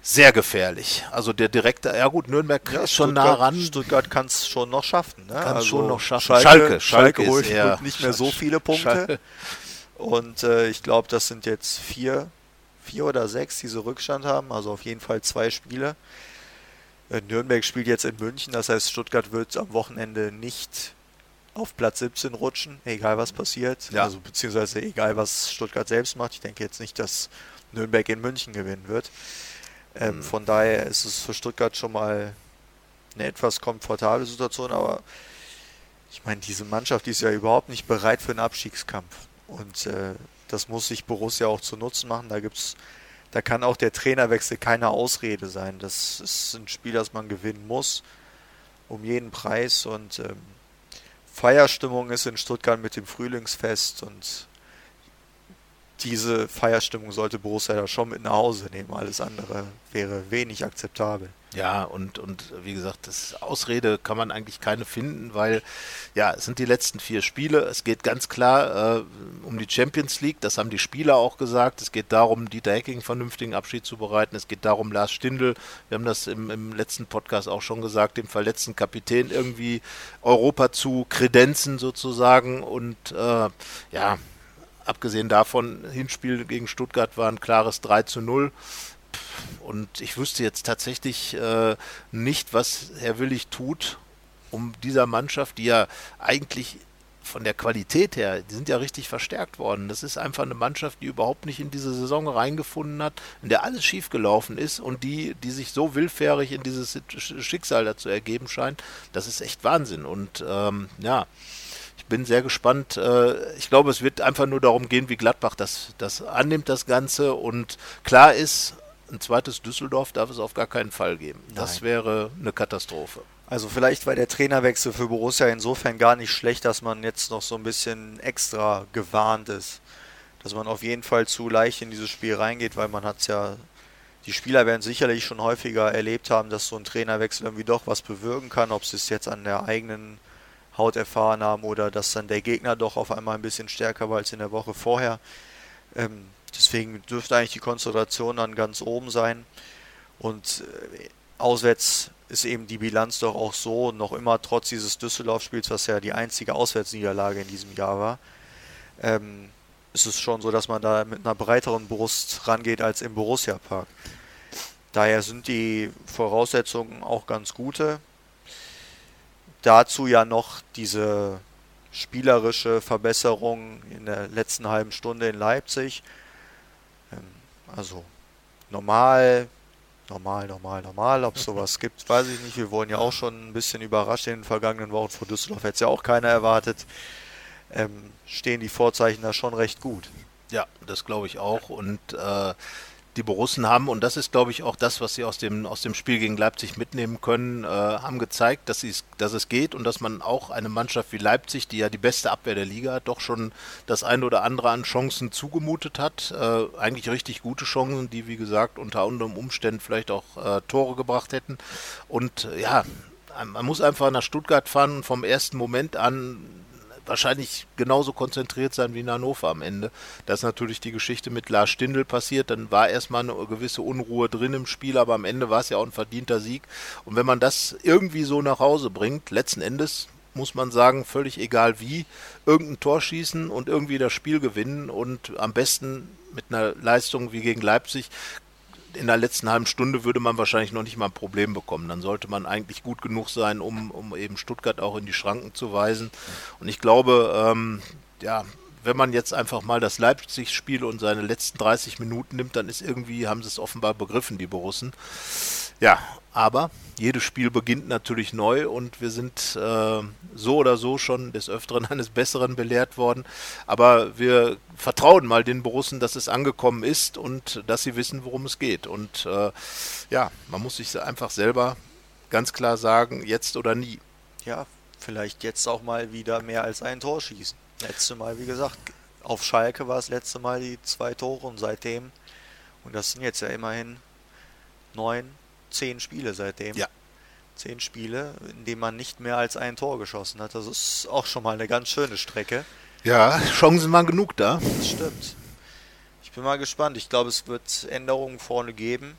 sehr gefährlich. Also der direkte, ja gut, Nürnberg ja, ist schon Stuttgart, nah ran.
Stuttgart kann es schon noch schaffen. Ne?
Kann es also schon noch schaffen.
Schalke, Schalke, Schalke, Schalke holt eher, nicht mehr so viele Punkte. Schalke. Und äh, ich glaube, das sind jetzt vier vier oder sechs, die so Rückstand haben, also auf jeden Fall zwei Spiele. Äh, Nürnberg spielt jetzt in München, das heißt, Stuttgart wird am Wochenende nicht auf Platz 17 rutschen, egal was passiert. Ja. Also beziehungsweise egal was Stuttgart selbst macht. Ich denke jetzt nicht, dass Nürnberg in München gewinnen wird. Ähm, mhm. Von daher ist es für Stuttgart schon mal eine etwas komfortable Situation, aber ich meine, diese Mannschaft die ist ja überhaupt nicht bereit für einen Abstiegskampf. Und äh, das muss sich Borussia auch zu Nutzen machen. Da gibt's, da kann auch der Trainerwechsel keine Ausrede sein. Das ist ein Spiel, das man gewinnen muss, um jeden Preis. Und ähm, Feierstimmung ist in Stuttgart mit dem Frühlingsfest und diese Feierstimmung sollte Borussia da schon mit nach Hause nehmen. Alles andere wäre wenig akzeptabel.
Ja, und, und wie gesagt, das Ausrede kann man eigentlich keine finden, weil ja, es sind die letzten vier Spiele. Es geht ganz klar äh, um die Champions League, das haben die Spieler auch gesagt. Es geht darum, Dieter Hecking vernünftigen Abschied zu bereiten. Es geht darum, Lars Stindl, wir haben das im, im letzten Podcast auch schon gesagt, dem verletzten Kapitän irgendwie Europa zu kredenzen sozusagen. Und äh, ja, abgesehen davon, Hinspiel gegen Stuttgart war ein klares 3 zu 0. Und ich wüsste jetzt tatsächlich äh, nicht, was Herr Willig tut, um dieser Mannschaft, die ja eigentlich von der Qualität her, die sind ja richtig verstärkt worden. Das ist einfach eine Mannschaft, die überhaupt nicht in diese Saison reingefunden hat, in der alles schiefgelaufen ist und die, die sich so willfährig in dieses Schicksal dazu ergeben scheint. Das ist echt Wahnsinn. Und ähm, ja, bin sehr gespannt. Äh, ich glaube, es wird einfach nur darum gehen, wie Gladbach das, das annimmt, das Ganze. Und klar ist, ein zweites Düsseldorf darf es auf gar keinen Fall geben. Das Nein. wäre eine Katastrophe.
Also vielleicht war der Trainerwechsel für Borussia insofern gar nicht schlecht, dass man jetzt noch so ein bisschen extra gewarnt ist. Dass man auf jeden Fall zu leicht in dieses Spiel reingeht, weil man hat es ja, die Spieler werden sicherlich schon häufiger erlebt haben, dass so ein Trainerwechsel irgendwie doch was bewirken kann, ob sie es jetzt an der eigenen Haut erfahren haben oder dass dann der Gegner doch auf einmal ein bisschen stärker war als in der Woche vorher. Ähm, Deswegen dürfte eigentlich die Konzentration dann ganz oben sein. Und äh, auswärts ist eben die Bilanz doch auch so, noch immer trotz dieses Düsseldorf-Spiels, was ja die einzige Auswärtsniederlage in diesem Jahr war, ähm, ist es schon so, dass man da mit einer breiteren Brust rangeht als im Borussia-Park. Daher sind die Voraussetzungen auch ganz gute. Dazu ja noch diese spielerische Verbesserung in der letzten halben Stunde in Leipzig ähm, also normal, normal, normal, normal. Ob es sowas gibt, weiß ich nicht. Wir wurden ja auch schon ein bisschen überrascht in den vergangenen Wochen. Vor Düsseldorf hätte es ja auch keiner erwartet. Ähm, stehen die Vorzeichen da schon recht gut.
Ja, das glaube ich auch. Und äh, die Borussen haben, und das ist, glaube ich, auch das, was sie aus dem, aus dem Spiel gegen Leipzig mitnehmen können, äh, haben gezeigt, dass, dass es geht und dass man auch eine Mannschaft wie Leipzig, die ja die beste Abwehr der Liga hat, doch schon das ein oder andere an Chancen zugemutet hat. Äh, eigentlich richtig gute Chancen, die, wie gesagt, unter anderem Umständen vielleicht auch äh, Tore gebracht hätten. Und ja, man muss einfach nach Stuttgart fahren und vom ersten Moment an wahrscheinlich genauso konzentriert sein wie in Hannover am Ende. Da ist natürlich die Geschichte mit Lars Stindl passiert, dann war erstmal eine gewisse Unruhe drin im Spiel, aber am Ende war es ja auch ein verdienter Sieg. Und wenn man das irgendwie so nach Hause bringt, letzten Endes muss man sagen, völlig egal wie, irgendein Tor schießen und irgendwie das Spiel gewinnen und am besten mit einer Leistung wie gegen Leipzig in der letzten halben Stunde würde man wahrscheinlich noch nicht mal ein Problem bekommen. Dann sollte man eigentlich gut genug sein, um, um eben Stuttgart auch in die Schranken zu weisen. Und ich glaube, ähm, ja, wenn man jetzt einfach mal das Leipzig-Spiel und seine letzten 30 Minuten nimmt, dann ist irgendwie, haben sie es offenbar begriffen, die Borussen. Ja, aber jedes Spiel beginnt natürlich neu und wir sind äh, so oder so schon des Öfteren eines Besseren belehrt worden. Aber wir vertrauen mal den Borussen, dass es angekommen ist und dass sie wissen, worum es geht. Und äh, ja, man muss sich einfach selber ganz klar sagen, jetzt oder nie.
Ja, vielleicht jetzt auch mal wieder mehr als ein Tor schießen. Letzte Mal, wie gesagt, auf Schalke war es letzte Mal die zwei Tore und seitdem, und das sind jetzt ja immerhin neun, zehn Spiele seitdem.
Ja.
Zehn Spiele, in denen man nicht mehr als ein Tor geschossen hat. Das ist auch schon mal eine ganz schöne Strecke.
Ja, Chancen waren genug da.
Das stimmt. Ich bin mal gespannt. Ich glaube, es wird Änderungen vorne geben.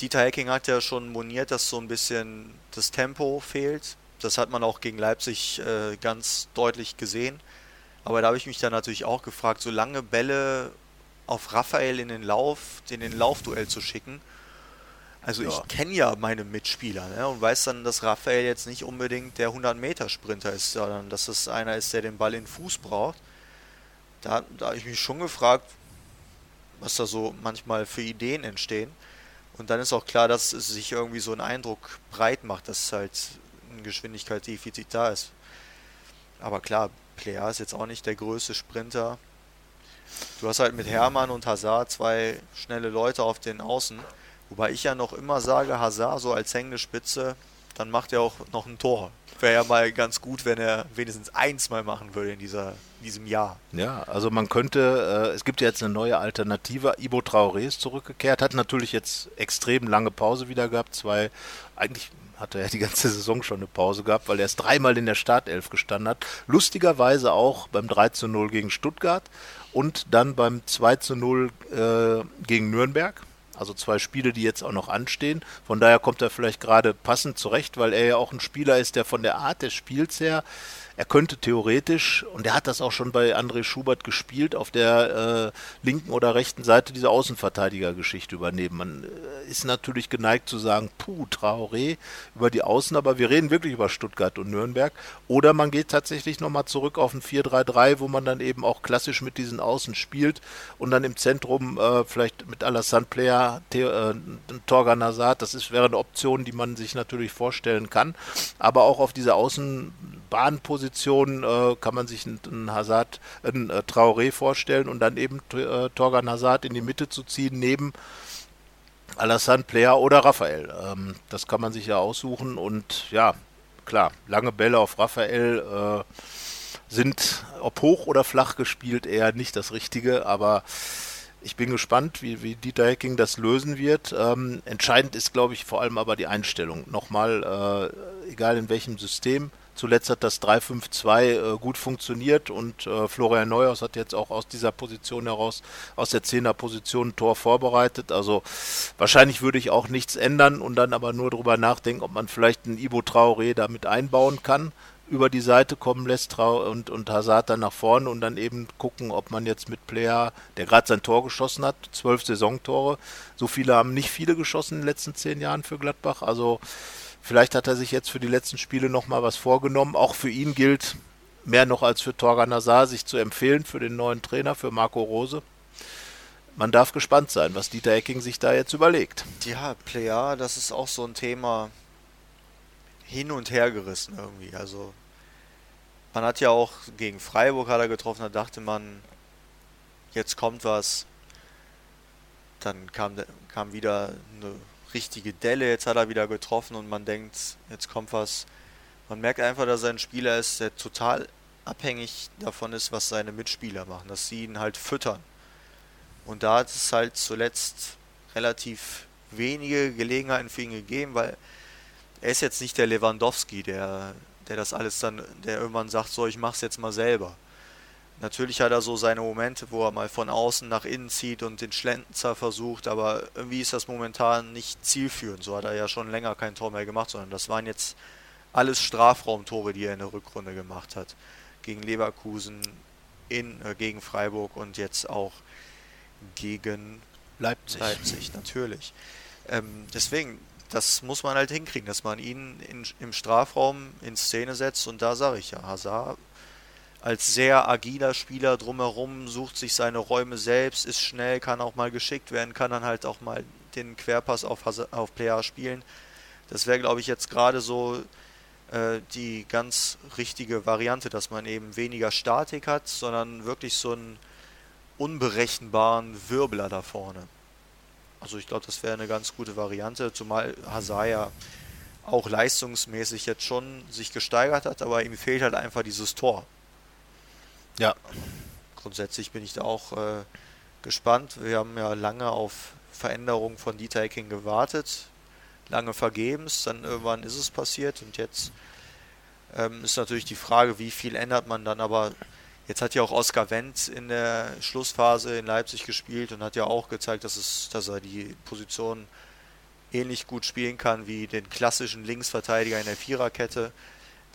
Dieter Hecking hat ja schon moniert, dass so ein bisschen das Tempo fehlt. Das hat man auch gegen Leipzig äh, ganz deutlich gesehen. Aber da habe ich mich dann natürlich auch gefragt, so lange Bälle auf Raphael in den Lauf, in den Laufduell zu schicken, also ja. ich kenne ja meine Mitspieler ne, und weiß dann, dass Raphael jetzt nicht unbedingt der 100-Meter-Sprinter ist, sondern dass es einer ist, der den Ball in den Fuß braucht. Da, da habe ich mich schon gefragt, was da so manchmal für Ideen entstehen. Und dann ist auch klar, dass es sich irgendwie so ein Eindruck breit macht, dass halt ein Geschwindigkeitsdefizit da ist. Aber klar, Plea ist jetzt auch nicht der größte Sprinter. Du hast halt mit Hermann und Hazard zwei schnelle Leute auf den Außen. Wobei ich ja noch immer sage, Hazard so als hängende Spitze, dann macht er auch noch ein Tor. Wäre ja mal ganz gut, wenn er wenigstens eins mal machen würde in, dieser, in diesem Jahr.
Ja, also man könnte, äh, es gibt ja jetzt eine neue Alternative. Ibo Traoré ist zurückgekehrt, hat natürlich jetzt extrem lange Pause wieder gehabt. Zwei, eigentlich hat er ja die ganze Saison schon eine Pause gehabt, weil er erst dreimal in der Startelf gestanden hat. Lustigerweise auch beim 3 zu 0 gegen Stuttgart und dann beim 2 zu 0 äh, gegen Nürnberg. Also zwei Spiele, die jetzt auch noch anstehen. Von daher kommt er vielleicht gerade passend zurecht, weil er ja auch ein Spieler ist, der von der Art des Spiels her er könnte theoretisch, und er hat das auch schon bei André Schubert gespielt, auf der äh, linken oder rechten Seite diese Außenverteidigergeschichte übernehmen. Man äh, ist natürlich geneigt zu sagen, puh, Traoré über die Außen, aber wir reden wirklich über Stuttgart und Nürnberg. Oder man geht tatsächlich nochmal zurück auf ein 4-3-3, wo man dann eben auch klassisch mit diesen Außen spielt und dann im Zentrum äh, vielleicht mit Alassane Player, äh, Torgan Hazard, das ist, wäre eine Option, die man sich natürlich vorstellen kann. Aber auch auf dieser Außenbahnposition Position äh, kann man sich einen, Hazard, einen äh, Traoré vorstellen und dann eben äh, Torgan Hazard in die Mitte zu ziehen, neben Alassane Player oder Raphael. Ähm, das kann man sich ja aussuchen und ja, klar, lange Bälle auf Raphael äh, sind, ob hoch oder flach gespielt, eher nicht das Richtige, aber ich bin gespannt, wie, wie Dieter Hecking das lösen wird. Ähm, entscheidend ist, glaube ich, vor allem aber die Einstellung. Nochmal, äh, egal in welchem System, Zuletzt hat das 3-5-2 äh, gut funktioniert und äh, Florian Neuhaus hat jetzt auch aus dieser Position heraus, aus der 10er Position ein Tor vorbereitet. Also wahrscheinlich würde ich auch nichts ändern und dann aber nur darüber nachdenken, ob man vielleicht einen Ibo Traoré damit einbauen kann, über die Seite kommen lässt und, und Hazard dann nach vorne und dann eben gucken, ob man jetzt mit Player, der gerade sein Tor geschossen hat, zwölf Saisontore, so viele haben nicht viele geschossen in den letzten zehn Jahren für Gladbach, also Vielleicht hat er sich jetzt für die letzten Spiele nochmal was vorgenommen. Auch für ihn gilt mehr noch als für Torgan Hazard sich zu empfehlen für den neuen Trainer, für Marco Rose. Man darf gespannt sein, was Dieter Ecking sich da jetzt überlegt.
Ja, Player, das ist auch so ein Thema hin und her gerissen irgendwie. Also man hat ja auch gegen Freiburg hat er getroffen, da dachte man, jetzt kommt was. Dann kam, kam wieder eine richtige Delle. Jetzt hat er wieder getroffen und man denkt, jetzt kommt was. Man merkt einfach, dass er ein Spieler ist, der total abhängig davon ist, was seine Mitspieler machen, dass sie ihn halt füttern. Und da hat es halt zuletzt relativ wenige Gelegenheiten für ihn gegeben, weil er ist jetzt nicht der Lewandowski, der, der das alles dann, der irgendwann sagt, so, ich mach's jetzt mal selber. Natürlich hat er so seine Momente, wo er mal von außen nach innen zieht und den Schlenzer versucht, aber irgendwie ist das momentan nicht zielführend. So hat er ja schon länger kein Tor mehr gemacht, sondern das waren jetzt alles Strafraumtore, die er in der Rückrunde gemacht hat. Gegen Leverkusen, in, äh, gegen Freiburg und jetzt auch gegen Leipzig. Leipzig, natürlich. Ähm, deswegen, das muss man halt hinkriegen, dass man ihn in, im Strafraum in Szene setzt und da sage ich ja, Hazard als sehr agiler Spieler drumherum, sucht sich seine Räume selbst, ist schnell, kann auch mal geschickt werden, kann dann halt auch mal den Querpass auf, auf Player spielen. Das wäre, glaube ich, jetzt gerade so äh, die ganz richtige Variante, dass man eben weniger Statik hat, sondern wirklich so einen unberechenbaren Wirbler da vorne. Also ich glaube, das wäre eine ganz gute Variante, zumal Hazard ja auch leistungsmäßig jetzt schon sich gesteigert hat, aber ihm fehlt halt einfach dieses Tor.
Ja.
Grundsätzlich bin ich da auch äh, gespannt. Wir haben ja lange auf Veränderungen von Dieter Hecking gewartet. Lange vergebens, dann irgendwann ist es passiert und jetzt ähm, ist natürlich die Frage, wie viel ändert man dann, aber jetzt hat ja auch Oskar Wendt in der Schlussphase in Leipzig gespielt und hat ja auch gezeigt, dass, es, dass er die Position ähnlich gut spielen kann wie den klassischen Linksverteidiger in der Viererkette.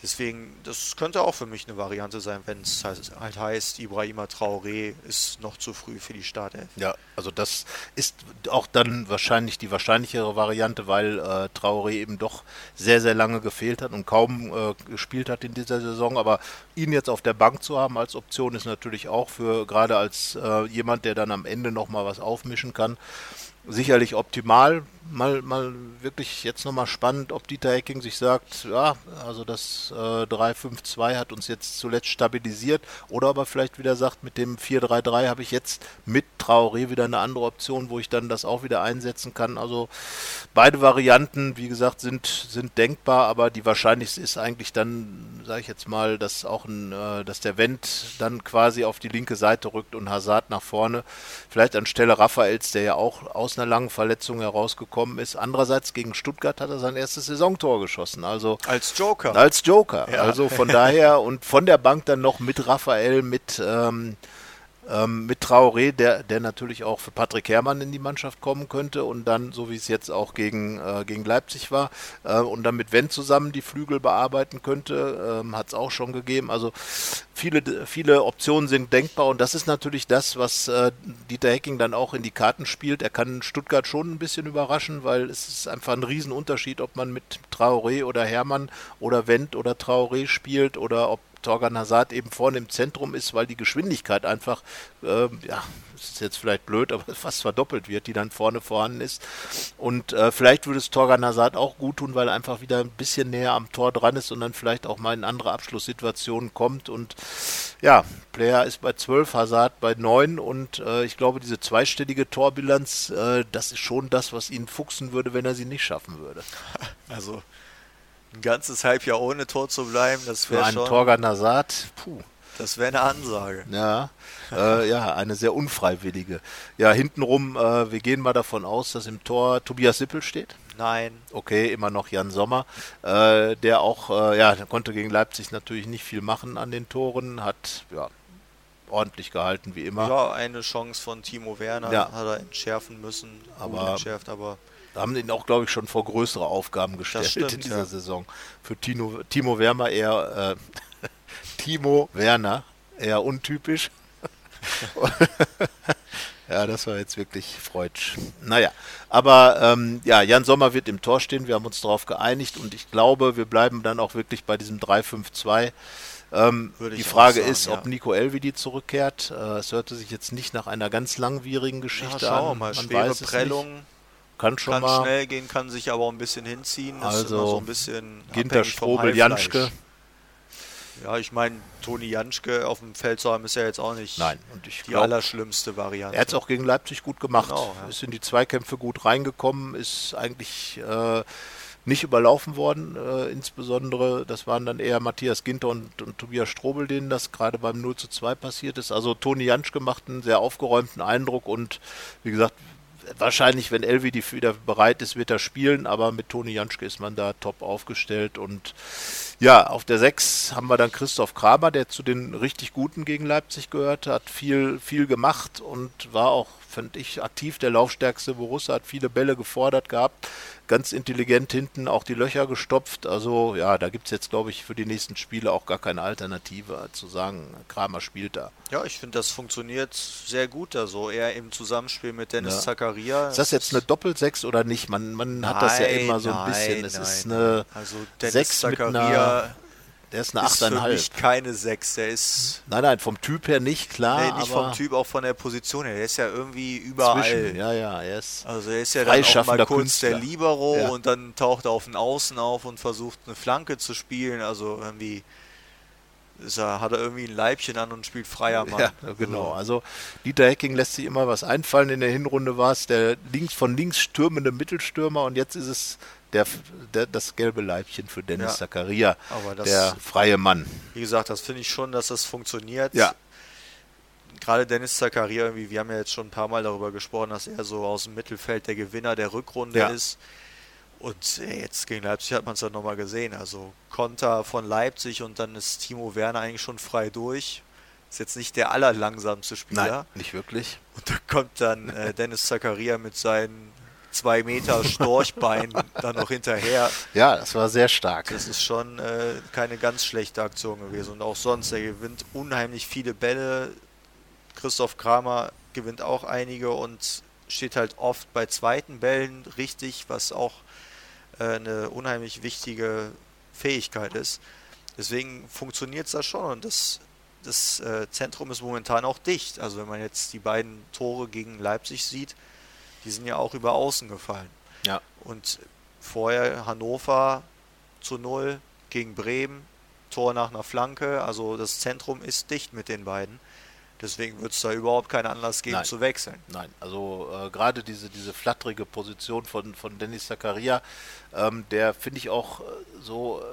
Deswegen, das könnte auch für mich eine Variante sein, wenn es halt heißt, Ibrahima Traoré ist noch zu früh für die Startelf.
Ja, also das ist auch dann wahrscheinlich die wahrscheinlichere Variante, weil äh, Traoré eben doch sehr, sehr lange gefehlt hat und kaum äh, gespielt hat in dieser Saison. Aber ihn jetzt auf der Bank zu haben als Option ist natürlich auch für gerade als äh, jemand, der dann am Ende nochmal was aufmischen kann, sicherlich optimal mal, mal wirklich jetzt nochmal spannend, ob Dieter Hecking sich sagt, ja, also das äh, 3-5-2 hat uns jetzt zuletzt stabilisiert oder aber vielleicht wieder sagt, mit dem 4-3-3 habe ich jetzt mit Traoré wieder eine andere Option, wo ich dann das auch wieder einsetzen kann. Also beide Varianten, wie gesagt, sind, sind denkbar, aber die wahrscheinlichste ist eigentlich dann, sage ich jetzt mal, dass auch ein, äh, dass der Wendt dann quasi auf die linke Seite rückt und Hazard nach vorne. Vielleicht anstelle Raphaels, der ja auch aus einer langen Verletzung herausgekommen gekommen ist. Andererseits gegen Stuttgart hat er sein erstes Saisontor geschossen. Also
als Joker.
Als Joker. Ja. Also von daher und von der Bank dann noch mit Raphael, mit ähm, ähm, mit Traoré, der, der natürlich auch für Patrick Herrmann in die Mannschaft kommen könnte und dann, so wie es jetzt auch gegen, äh, gegen Leipzig war, äh, und dann mit Wendt zusammen die Flügel bearbeiten könnte, ähm, hat es auch schon gegeben. Also viele, viele Optionen sind denkbar und das ist natürlich das, was äh, Dieter Hecking dann auch in die Karten spielt. Er kann Stuttgart schon ein bisschen überraschen, weil es ist einfach ein Riesenunterschied, ob man mit Traoré oder Herrmann oder Wendt oder Traoré spielt oder ob Torgan Hazard eben vorne im Zentrum ist, weil die Geschwindigkeit einfach, äh, ja, das ist jetzt vielleicht blöd, aber fast verdoppelt wird, die dann vorne vorhanden ist. Und äh, vielleicht würde es Torgan Hazard auch gut tun, weil er einfach wieder ein bisschen näher am Tor dran ist und dann vielleicht auch mal in andere Abschlusssituationen kommt. Und ja, Player ist bei 12, Hazard bei 9 und äh, ich glaube, diese zweistellige Torbilanz, äh, das ist schon das, was ihn fuchsen würde, wenn er sie nicht schaffen würde.
Also ein ganzes Halbjahr ohne Tor zu bleiben, das wäre schon...
Torgan Hazard, puh.
Das wäre eine Ansage.
Ja, äh, ja, eine sehr unfreiwillige. Ja, hintenrum, äh, wir gehen mal davon aus, dass im Tor Tobias Sippel steht.
Nein.
Okay, immer noch Jan Sommer, äh, der auch, äh, ja, der konnte gegen Leipzig natürlich nicht viel machen an den Toren, hat, ja, ordentlich gehalten wie immer.
Ja, eine Chance von Timo Werner ja. hat er entschärfen müssen,
aber, entschärft, aber haben ihn auch, glaube ich, schon vor größere Aufgaben gestellt
stimmt,
in dieser
ja.
Saison. Für Tino, Timo Werner eher äh, Timo Werner eher untypisch. ja, das war jetzt wirklich freudsch. Naja, aber ähm, ja, Jan Sommer wird im Tor stehen. Wir haben uns darauf geeinigt und ich glaube, wir bleiben dann auch wirklich bei diesem 3-5-2. Ähm, die Frage sagen, ist, ja. ob Nico Elvedi zurückkehrt. Äh, es hörte sich jetzt nicht nach einer ganz langwierigen Geschichte ja,
an. Mal. Man Schwere Prellung
kann schon
kann
mal.
schnell gehen, kann sich aber ein bisschen hinziehen.
Also
so ein bisschen
Ginter Strobel, Janschke.
Ja, ich meine, Toni Janschke auf dem Feld zu haben, ist ja jetzt auch nicht
Nein,
die
glaub,
allerschlimmste Variante.
Er hat es auch gegen Leipzig gut gemacht.
Genau, ja.
Ist in die Zweikämpfe gut reingekommen, ist eigentlich äh, nicht überlaufen worden, äh, insbesondere. Das waren dann eher Matthias Ginter und, und Tobias Strobel, denen das gerade beim 0 zu 2 passiert ist. Also Toni Janschke macht einen sehr aufgeräumten Eindruck und wie gesagt, wahrscheinlich, wenn Elvi wieder bereit ist, wird er spielen, aber mit Toni Janschke ist man da top aufgestellt. Und ja, auf der 6 haben wir dann Christoph Kramer, der zu den richtig Guten gegen Leipzig gehört hat, viel, viel gemacht und war auch, finde ich, aktiv der laufstärkste Borussia, hat viele Bälle gefordert gehabt ganz intelligent hinten auch die Löcher gestopft. Also ja, da gibt es jetzt, glaube ich, für die nächsten Spiele auch gar keine Alternative zu sagen, Kramer spielt da.
Ja, ich finde, das funktioniert sehr gut da so, eher im Zusammenspiel mit Dennis ja. Zakaria.
Ist das jetzt eine Doppelsechs oder nicht? Man, man nein, hat das ja immer so ein bisschen. Es ist eine
also Dennis Sechs Zakaria
der ist eine
ist 8,5. Für mich keine 6. Der ist.
Nein, nein, vom Typ her nicht, klar. Nee,
nicht vom Typ, auch von der Position her. Der ist ja irgendwie überall. Zwischen.
Ja, ja, er ist.
Also er ist ja dann auch mal kurz
Künstler.
der Libero ja. und dann taucht er auf den Außen auf und versucht eine Flanke zu spielen. Also irgendwie. Ist er, hat er irgendwie ein Leibchen an und spielt freier Mann. Ja,
genau. Also Dieter Hecking lässt sich immer was einfallen. In der Hinrunde war es der links von links stürmende Mittelstürmer und jetzt ist es der, der, das gelbe Leibchen für Dennis ja, Zakaria, das, der freie Mann.
Wie gesagt, das finde ich schon, dass das funktioniert.
Ja.
Gerade Dennis Zakaria, wir haben ja jetzt schon ein paar Mal darüber gesprochen, dass er so aus dem Mittelfeld der Gewinner der Rückrunde ja. ist. Und äh, jetzt gegen Leipzig hat man es ja nochmal gesehen. Also Konter von Leipzig und dann ist Timo Werner eigentlich schon frei durch. Ist jetzt nicht der allerlangsamste Spieler.
Nein, nicht wirklich.
Und da kommt dann äh, Dennis Zakaria mit seinen zwei Meter Storchbein dann noch hinterher.
Ja, das war sehr stark.
Das ist schon äh, keine ganz schlechte Aktion gewesen. Und auch sonst, er gewinnt unheimlich viele Bälle. Christoph Kramer gewinnt auch einige und steht halt oft bei zweiten Bällen richtig, was auch äh, eine unheimlich wichtige Fähigkeit ist. Deswegen funktioniert es da schon und das, das äh, Zentrum ist momentan auch dicht. Also wenn man jetzt die beiden Tore gegen Leipzig sieht, Die sind ja auch über außen gefallen.
Ja.
Und vorher Hannover zu null gegen Bremen, Tor nach einer Flanke. Also das Zentrum ist dicht mit den beiden. Deswegen wird es da überhaupt keinen Anlass geben
Nein.
zu wechseln.
Nein, also äh, gerade diese, diese flatterige Position von, von Dennis Zakaria, ähm, der finde ich auch äh, so, äh,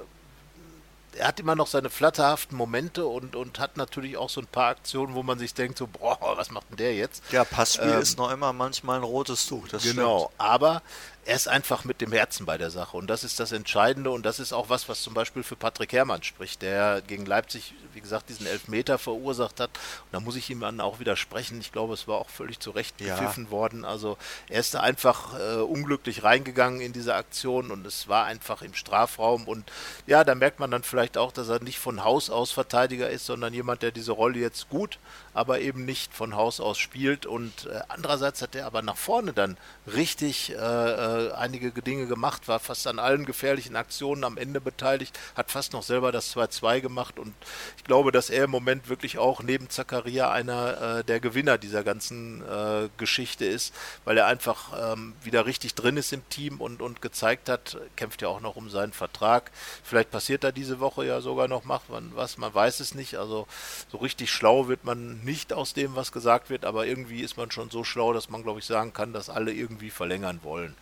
er hat immer noch seine flatterhaften Momente und, und hat natürlich auch so ein paar Aktionen, wo man sich denkt, so, boah, was macht denn der jetzt?
Ja, Passspiel
Ähm,
ist noch immer manchmal ein rotes Tuch. Das
genau, aber er ist einfach mit dem Herzen bei der Sache und das ist das Entscheidende und das ist auch was, was zum Beispiel für Patrick Herrmann spricht, der gegen Leipzig, wie gesagt, diesen Elfmeter verursacht hat. Und da muss ich ihm dann auch widersprechen. Ich glaube, es war auch völlig zu Recht
Ja.
gepfiffen worden. Also er ist da einfach äh, unglücklich reingegangen in diese Aktion und es war einfach im Strafraum und ja, da merkt man dann vielleicht auch, dass er nicht von Haus aus Verteidiger ist, sondern jemand, der diese Rolle jetzt gut, aber eben nicht von Haus aus spielt und äh, andererseits hat er aber nach vorne dann richtig äh, äh, einige Dinge gemacht, war fast an allen gefährlichen Aktionen am Ende beteiligt, hat fast noch selber das 2-2 gemacht und ich glaube, dass er im Moment wirklich auch neben Zakaria einer äh, der Gewinner dieser ganzen äh, Geschichte ist, weil er einfach ähm, wieder richtig drin ist im Team und, und gezeigt hat, kämpft ja auch noch um seinen Vertrag. Vielleicht passiert da diese Woche ja sogar noch macht man was, man weiß es nicht. Also so richtig schlau wird man nicht aus dem, was gesagt wird, aber irgendwie ist man schon so schlau, dass man, glaube ich, sagen kann, dass alle irgendwie verlängern wollen.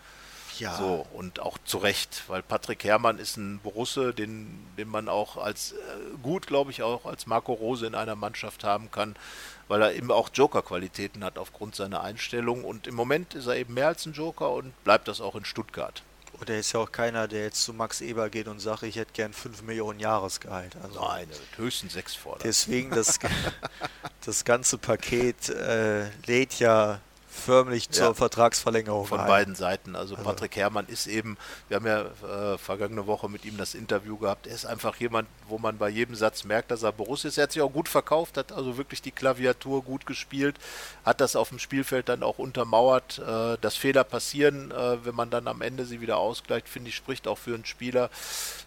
Ja.
So, und auch zu Recht, weil Patrick Herrmann ist ein Borusse, den, den man auch als äh, gut, glaube ich, auch als Marco Rose in einer Mannschaft haben kann, weil er eben auch Joker-Qualitäten hat aufgrund seiner Einstellung. Und im Moment ist er eben mehr als ein Joker und bleibt das auch in Stuttgart.
Und er ist ja auch keiner, der jetzt zu Max Eber geht und sagt, ich hätte gern 5 Millionen Jahresgehalt. Also
Nein, er wird höchstens sechs fordern.
deswegen das, das ganze Paket äh, lädt ja förmlich zur
Ja.
Vertragsverlängerung
von
ein.
beiden Seiten. Also Patrick Herrmann ist eben, wir haben ja äh, vergangene Woche mit ihm das Interview gehabt, er ist einfach jemand, wo man bei jedem Satz merkt, dass er Borussia ist. Er hat sich auch gut verkauft, hat also wirklich die Klaviatur gut gespielt, hat das auf dem Spielfeld dann auch untermauert. Äh, dass Fehler passieren, äh, wenn man dann am Ende sie wieder ausgleicht, finde ich, spricht auch für einen Spieler.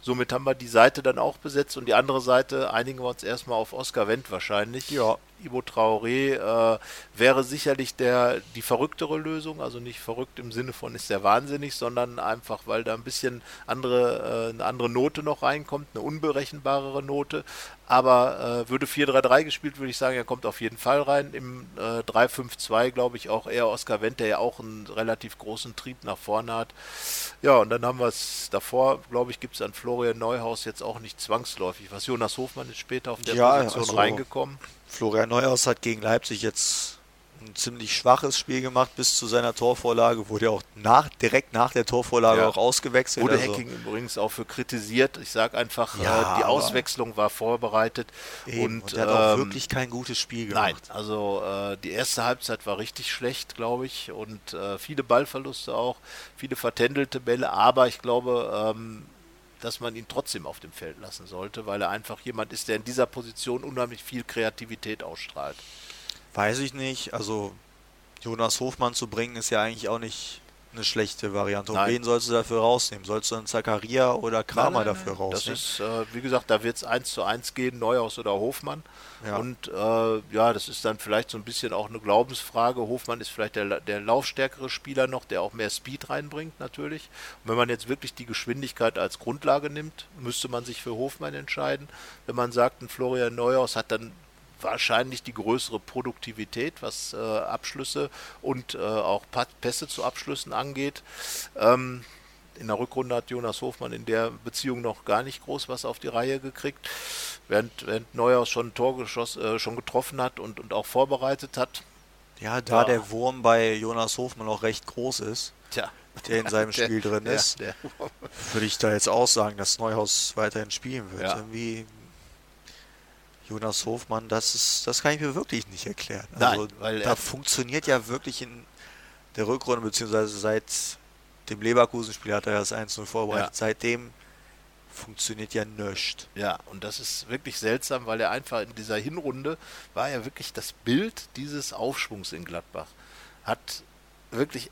Somit haben wir die Seite dann auch besetzt und die andere Seite einigen wir uns erstmal auf Oscar Wendt wahrscheinlich.
Ja.
Ibo Traoré äh, wäre sicherlich der die verrücktere Lösung, also nicht verrückt im Sinne von ist der wahnsinnig, sondern einfach, weil da ein bisschen andere, äh, eine andere Note noch reinkommt, eine unberechenbarere Note. Aber äh, würde 4-3-3 gespielt, würde ich sagen, er kommt auf jeden Fall rein. Im äh, 3-5-2 glaube ich auch eher Oskar Wendt, der ja auch einen relativ großen Trieb nach vorne hat. Ja, und dann haben wir es davor, glaube ich, gibt es an Florian Neuhaus jetzt auch nicht zwangsläufig. Was Jonas Hofmann ist später auf der
Ja,
Position
also-
reingekommen.
Florian Neuhaus hat gegen Leipzig jetzt ein ziemlich schwaches Spiel gemacht bis zu seiner Torvorlage, wurde ja auch nach, direkt nach der Torvorlage
Ja.
auch ausgewechselt.
Wurde
also
Hacking übrigens auch für kritisiert. Ich sage einfach,
Ja,
äh, die Auswechslung war vorbereitet.
eben,
und,
und, er hat auch
ähm,
wirklich kein gutes Spiel
Nein,
gemacht.
also äh, die erste Halbzeit war richtig schlecht, glaube ich, und äh, viele Ballverluste auch, viele vertändelte Bälle, aber ich glaube, ähm, dass man ihn trotzdem auf dem Feld lassen sollte, weil er einfach jemand ist, der in dieser Position unheimlich viel Kreativität ausstrahlt.
Weiß ich nicht. Also Jonas Hofmann zu bringen ist ja eigentlich auch nicht eine schlechte Variante. Und
Nein.
wen sollst du dafür rausnehmen? Sollst du einen Zakaria oder Kramer dafür
Das
rausnehmen?
ist, äh, wie gesagt, da wird es eins zu eins gehen, Neuhaus oder Hofmann.
Ja.
Und äh, ja, das ist dann vielleicht so ein bisschen auch eine Glaubensfrage. Hofmann ist vielleicht der, der laufstärkere Spieler noch, der auch mehr Speed reinbringt natürlich. Und wenn man jetzt wirklich die Geschwindigkeit als Grundlage nimmt, müsste man sich für Hofmann entscheiden. Wenn man sagt, ein Florian Neuhaus hat dann wahrscheinlich die größere Produktivität, was äh, Abschlüsse und äh, auch Pässe zu Abschlüssen angeht. Ähm, in der Rückrunde hat Jonas Hofmann in der Beziehung noch gar nicht groß was auf die Reihe gekriegt, während, während Neuhaus schon ein Tor geschoss, äh, schon getroffen hat und, und auch vorbereitet hat.
ja, da
Ja.
der Wurm bei Jonas Hofmann auch recht groß ist,
Tja,
der in seinem
der-
Spiel drin
der-
ist,
der-
würde ich da jetzt auch sagen, dass Neuhaus weiterhin spielen wird.
Ja.
Irgendwie Jonas Hofmann, das ist, das kann ich mir wirklich nicht erklären.
Nein,
Also,
weil
da
er-
funktioniert ja wirklich in der Rückrunde, beziehungsweise seit dem Leverkusen-Spiel hat er das 1-0 vorbereitet.
Ja.
Seitdem funktioniert ja nichts.
Ja, und das ist wirklich seltsam, weil er einfach in dieser Hinrunde war ja wirklich das Bild dieses Aufschwungs in Gladbach. Hat wirklich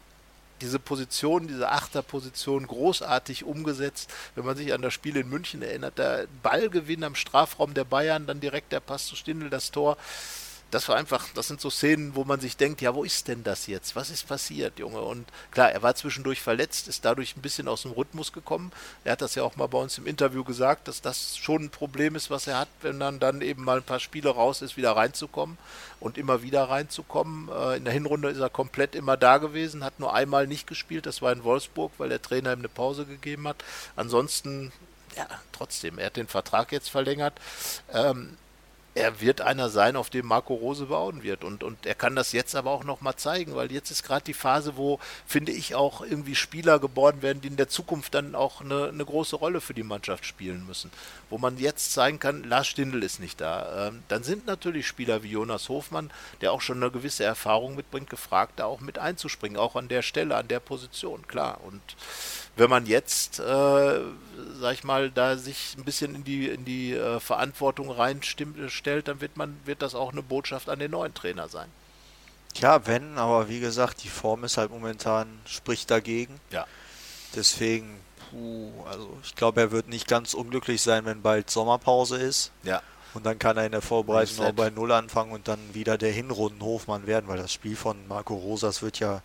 diese Position, diese Achterposition großartig umgesetzt. Wenn man sich an das Spiel in München erinnert, der Ballgewinn am Strafraum der Bayern, dann direkt der Pass zu Stindl, das Tor. Das war einfach, das sind so Szenen, wo man sich denkt, ja, wo ist denn das jetzt? Was ist passiert, Junge? Und klar, er war zwischendurch verletzt, ist dadurch ein bisschen aus dem Rhythmus gekommen. Er hat das ja auch mal bei uns im Interview gesagt, dass das schon ein Problem ist, was er hat, wenn dann dann eben mal ein paar Spiele raus ist, wieder reinzukommen und immer wieder reinzukommen. Äh, in der Hinrunde ist er komplett immer da gewesen, hat nur einmal nicht gespielt, das war in Wolfsburg, weil der Trainer ihm eine Pause gegeben hat. Ansonsten ja, trotzdem, er hat den Vertrag jetzt verlängert. Ähm, er wird einer sein, auf dem Marco Rose bauen wird. Und, und er kann das jetzt aber auch nochmal zeigen, weil jetzt ist gerade die Phase, wo, finde ich, auch irgendwie Spieler geboren werden, die in der Zukunft dann auch eine, eine große Rolle für die Mannschaft spielen müssen. Wo man jetzt zeigen kann, Lars Stindl ist nicht da. Ähm, dann sind natürlich Spieler wie Jonas Hofmann, der auch schon eine gewisse Erfahrung mitbringt, gefragt, da auch mit einzuspringen, auch an der Stelle, an der Position, klar. Und wenn man jetzt, äh, sag ich mal, da sich ein bisschen in die, in die äh, Verantwortung reinstellt, dann wird man, wird das auch eine Botschaft an den neuen Trainer sein.
Ja, wenn, aber wie gesagt, die Form ist halt momentan, spricht dagegen.
Ja.
Deswegen, puh, also ich glaube, er wird nicht ganz unglücklich sein, wenn bald Sommerpause ist.
Ja.
Und dann kann er in der Vorbereitung auch bei Null anfangen und dann wieder der Hinrundenhofmann werden, weil das Spiel von Marco Rosas wird ja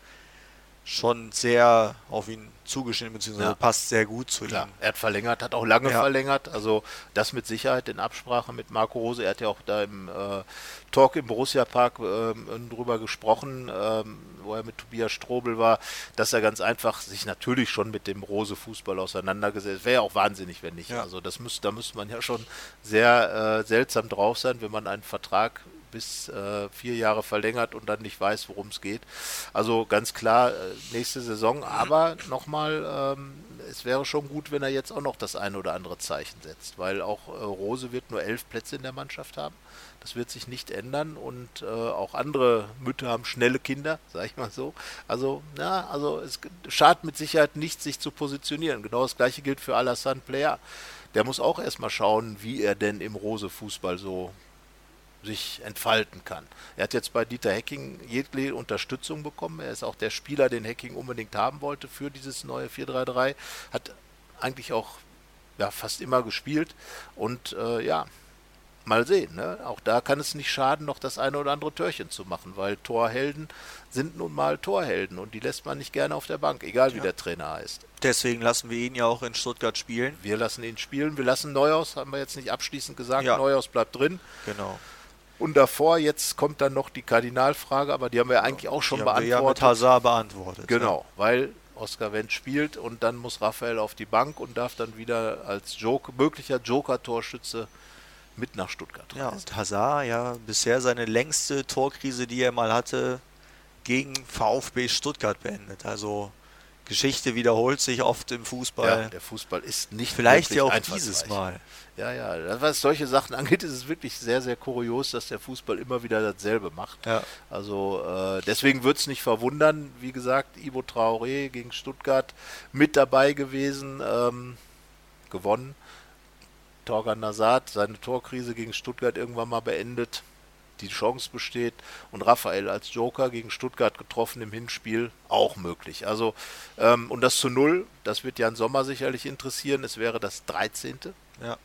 schon sehr auf ihn zugeschnitten, beziehungsweise ja. passt sehr gut zu Klar. ihm.
Er hat verlängert, hat auch lange ja. verlängert, also das mit Sicherheit in Absprache mit Marco Rose. Er hat ja auch da im äh, Talk im Borussia Park äh, drüber gesprochen, äh, wo er mit Tobias Strobel war, dass er ganz einfach sich natürlich schon mit dem Rose-Fußball auseinandergesetzt. Wäre ja auch wahnsinnig, wenn nicht. Ja. Also das müsste, da müsste man ja schon sehr äh, seltsam drauf sein, wenn man einen Vertrag bis äh, vier Jahre verlängert und dann nicht weiß, worum es geht. Also ganz klar, äh, nächste Saison, aber nochmal, ähm, es wäre schon gut, wenn er jetzt auch noch das eine oder andere Zeichen setzt, weil auch äh, Rose wird nur elf Plätze in der Mannschaft haben. Das wird sich nicht ändern und äh, auch andere Mütter haben schnelle Kinder, sag ich mal so. Also, ja, also es schadet mit Sicherheit nicht, sich zu positionieren. Genau das gleiche gilt für Alassane Player. Der muss auch erstmal schauen, wie er denn im Rose-Fußball so sich entfalten kann. Er hat jetzt bei Dieter Hecking jegliche Unterstützung bekommen. Er ist auch der Spieler, den Hecking unbedingt haben wollte für dieses neue 4-3-3. Hat eigentlich auch ja, fast immer gespielt. Und äh, ja, mal sehen. Ne? Auch da kann es nicht schaden, noch das eine oder andere Törchen zu machen, weil Torhelden sind nun mal Torhelden und die lässt man nicht gerne auf der Bank, egal wie ja. der Trainer heißt.
Deswegen lassen wir ihn ja auch in Stuttgart spielen.
Wir lassen ihn spielen. Wir lassen Neuhaus, haben wir jetzt nicht abschließend gesagt. Ja. Neuhaus bleibt drin.
Genau.
Und davor, jetzt kommt dann noch die Kardinalfrage, aber die haben wir eigentlich auch schon die beantwortet.
Haben wir ja mit Hazard beantwortet.
Genau, ja. weil Oscar Wendt spielt und dann muss Raphael auf die Bank und darf dann wieder als Joker, möglicher Joker-Torschütze mit nach Stuttgart
reisen. Ja, und Hazard, ja, bisher seine längste Torkrise, die er mal hatte, gegen VfB Stuttgart beendet. Also Geschichte wiederholt sich oft im Fußball.
Ja, der Fußball ist nicht
Vielleicht ja auch dieses Mal.
Ja, ja, was solche Sachen angeht, ist es wirklich sehr, sehr kurios, dass der Fußball immer wieder dasselbe macht.
Ja.
Also äh, deswegen wird es nicht verwundern, wie gesagt, Ivo Traoré gegen Stuttgart mit dabei gewesen, ähm, gewonnen. Torgan Nazat seine Torkrise gegen Stuttgart irgendwann mal beendet die Chance besteht. Und Raphael als Joker gegen Stuttgart getroffen im Hinspiel auch möglich. Also, ähm, und das zu Null, das wird Jan Sommer sicherlich interessieren. Es wäre das 13.
Ja.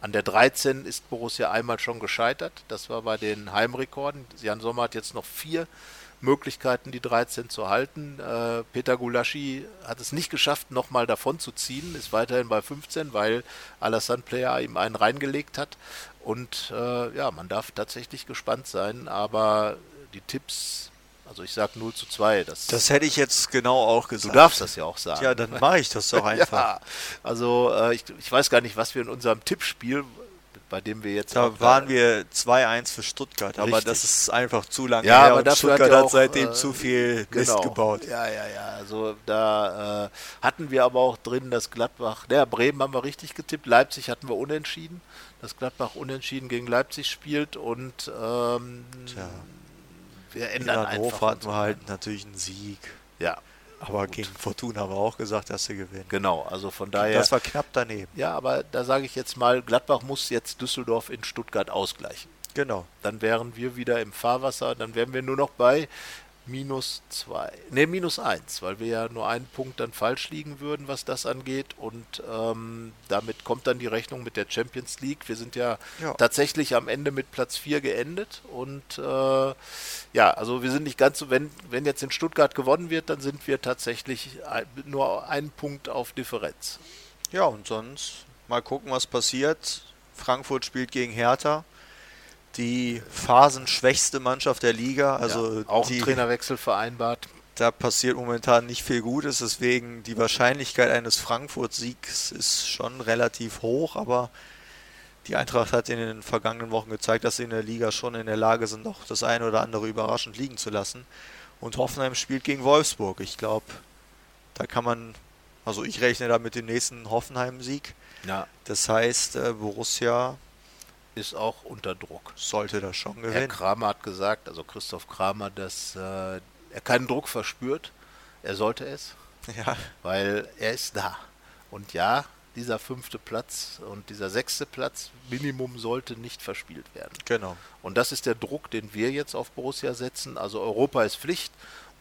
An der 13 ist Borussia einmal schon gescheitert. Das war bei den Heimrekorden. Jan Sommer hat jetzt noch vier Möglichkeiten, die 13 zu halten. Äh, Peter Gulaschi hat es nicht geschafft, nochmal davon zu ziehen, ist weiterhin bei 15, weil Alassane Player ihm einen reingelegt hat. Und äh, ja, man darf tatsächlich gespannt sein, aber die Tipps, also ich sage 0 zu 2. Das,
das hätte ich jetzt genau auch gesagt.
Du darfst das ja auch sagen.
Ja, dann mache ich das doch einfach. ja,
also äh, ich, ich weiß gar nicht, was wir in unserem Tippspiel bei dem wir jetzt.
Da waren wir 2-1 für Stuttgart, aber das ist einfach zu lange
ja,
her
aber und
Stuttgart
hat, auch,
seitdem äh, zu viel Mist
genau.
gebaut.
Ja, ja, ja. Also da äh, hatten wir aber auch drin, dass Gladbach, ja, Bremen haben wir richtig getippt, Leipzig hatten wir unentschieden, dass Gladbach unentschieden gegen Leipzig spielt und ähm,
Tja.
wir ändern
Hannover
einfach.
hatten wir halt natürlich einen Sieg.
Ja,
aber Gut. gegen Fortuna haben wir auch gesagt, dass sie gewinnen.
Genau, also von daher.
Das war knapp daneben.
Ja, aber da sage ich jetzt mal, Gladbach muss jetzt Düsseldorf in Stuttgart ausgleichen.
Genau.
Dann wären wir wieder im Fahrwasser, dann wären wir nur noch bei minus zwei, ne, minus eins, weil wir ja nur einen Punkt dann falsch liegen würden, was das angeht. Und ähm, damit kommt dann die Rechnung mit der Champions League. Wir sind ja,
Ja.
tatsächlich am Ende mit Platz 4 geendet. Und äh, ja, also wir sind nicht ganz so, wenn, wenn jetzt in Stuttgart gewonnen wird, dann sind wir tatsächlich ein, nur einen Punkt auf Differenz.
Ja, und sonst mal gucken, was passiert. Frankfurt spielt gegen Hertha. Die phasenschwächste Mannschaft der Liga. Also
ja, auch
die,
Trainerwechsel vereinbart.
da passiert momentan nicht viel Gutes. Deswegen die Wahrscheinlichkeit eines Frankfurt-Siegs ist schon relativ hoch. Aber die Eintracht hat in den vergangenen Wochen gezeigt, dass sie in der Liga schon in der Lage sind, noch das eine oder andere überraschend liegen zu lassen. Und Hoffenheim spielt gegen Wolfsburg. Ich glaube, da kann man, also ich rechne da mit dem nächsten Hoffenheim-Sieg.
Ja,
Das heißt, äh, Borussia
ist auch unter Druck.
sollte das schon
Herr
gewinnen.
Kramer hat gesagt, also Christoph Kramer, dass äh, er keinen Druck verspürt. Er sollte es,
Ja,
weil er ist da. Und ja, dieser fünfte Platz und dieser sechste Platz Minimum sollte nicht verspielt werden.
genau.
Und das ist der Druck, den wir jetzt auf Borussia setzen. Also Europa ist Pflicht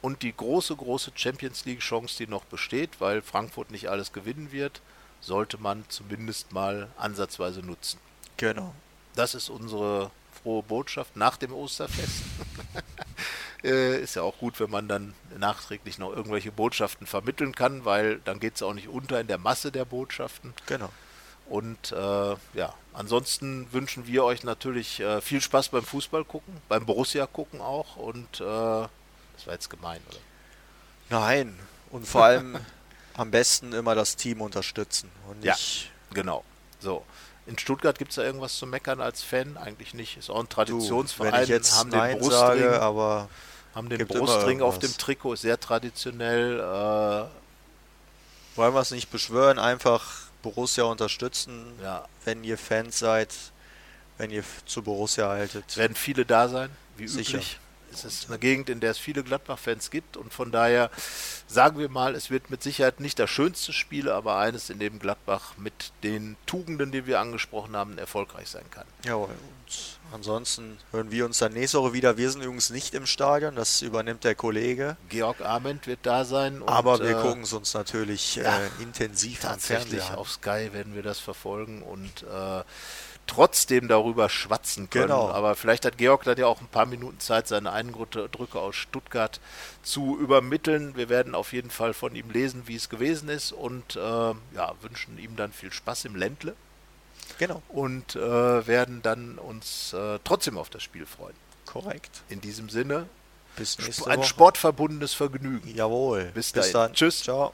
und die große, große Champions League Chance, die noch besteht, weil Frankfurt nicht alles gewinnen wird, sollte man zumindest mal ansatzweise nutzen.
Genau.
Das ist unsere frohe Botschaft nach dem Osterfest. äh, ist ja auch gut, wenn man dann nachträglich noch irgendwelche Botschaften vermitteln kann, weil dann geht es auch nicht unter in der Masse der Botschaften.
Genau.
Und äh, ja, ansonsten wünschen wir euch natürlich äh, viel Spaß beim Fußball gucken, beim Borussia gucken auch. Und äh, das war jetzt gemein, oder?
Nein. Und vor allem am besten immer das Team unterstützen und
Ja.
nicht
Genau. So. In Stuttgart gibt es da irgendwas zu meckern als Fan? Eigentlich nicht. Ist auch ein
du,
Traditionsverein.
wenn ich jetzt
haben
Nein
den Brustring,
sage, aber
haben den Brustring auf dem. Trikot, sehr traditionell. Äh,
wollen wir es nicht beschwören, einfach Borussia unterstützen,
ja,
wenn ihr Fans seid, wenn ihr zu Borussia haltet.
werden viele da sein, wie
Sicher.
üblich. Es ist eine Gegend, in der es viele Gladbach-Fans gibt und von daher sagen wir mal, es wird mit Sicherheit nicht das schönste Spiel, aber eines, in dem Gladbach mit den Tugenden, die wir angesprochen haben, erfolgreich sein kann.
Jawohl. Und ansonsten hören wir uns dann nächste Woche wieder. Wir sind übrigens nicht im Stadion, das übernimmt der Kollege.
Georg Arment wird da sein. Und,
Aber wir
äh,
gucken es uns natürlich
ja,
äh, intensiv
tatsächlich
an.
auf Sky werden wir das verfolgen und äh, trotzdem darüber schwatzen können.
Genau.
Aber vielleicht hat Georg dann ja auch ein paar Minuten Zeit, seine Eindrücke aus Stuttgart zu übermitteln. Wir werden auf jeden Fall von ihm lesen, wie es gewesen ist und äh, ja, wünschen ihm dann viel Spaß im Ländle
Genau,
und äh, werden dann uns äh, trotzdem auf das Spiel freuen.
korrekt.
In diesem Sinne,
Bis nächste
ein
Woche.
sportverbundenes Vergnügen.
Jawohl.
Bis
Bis
dahin.
dann.
Tschüss.
Ciao.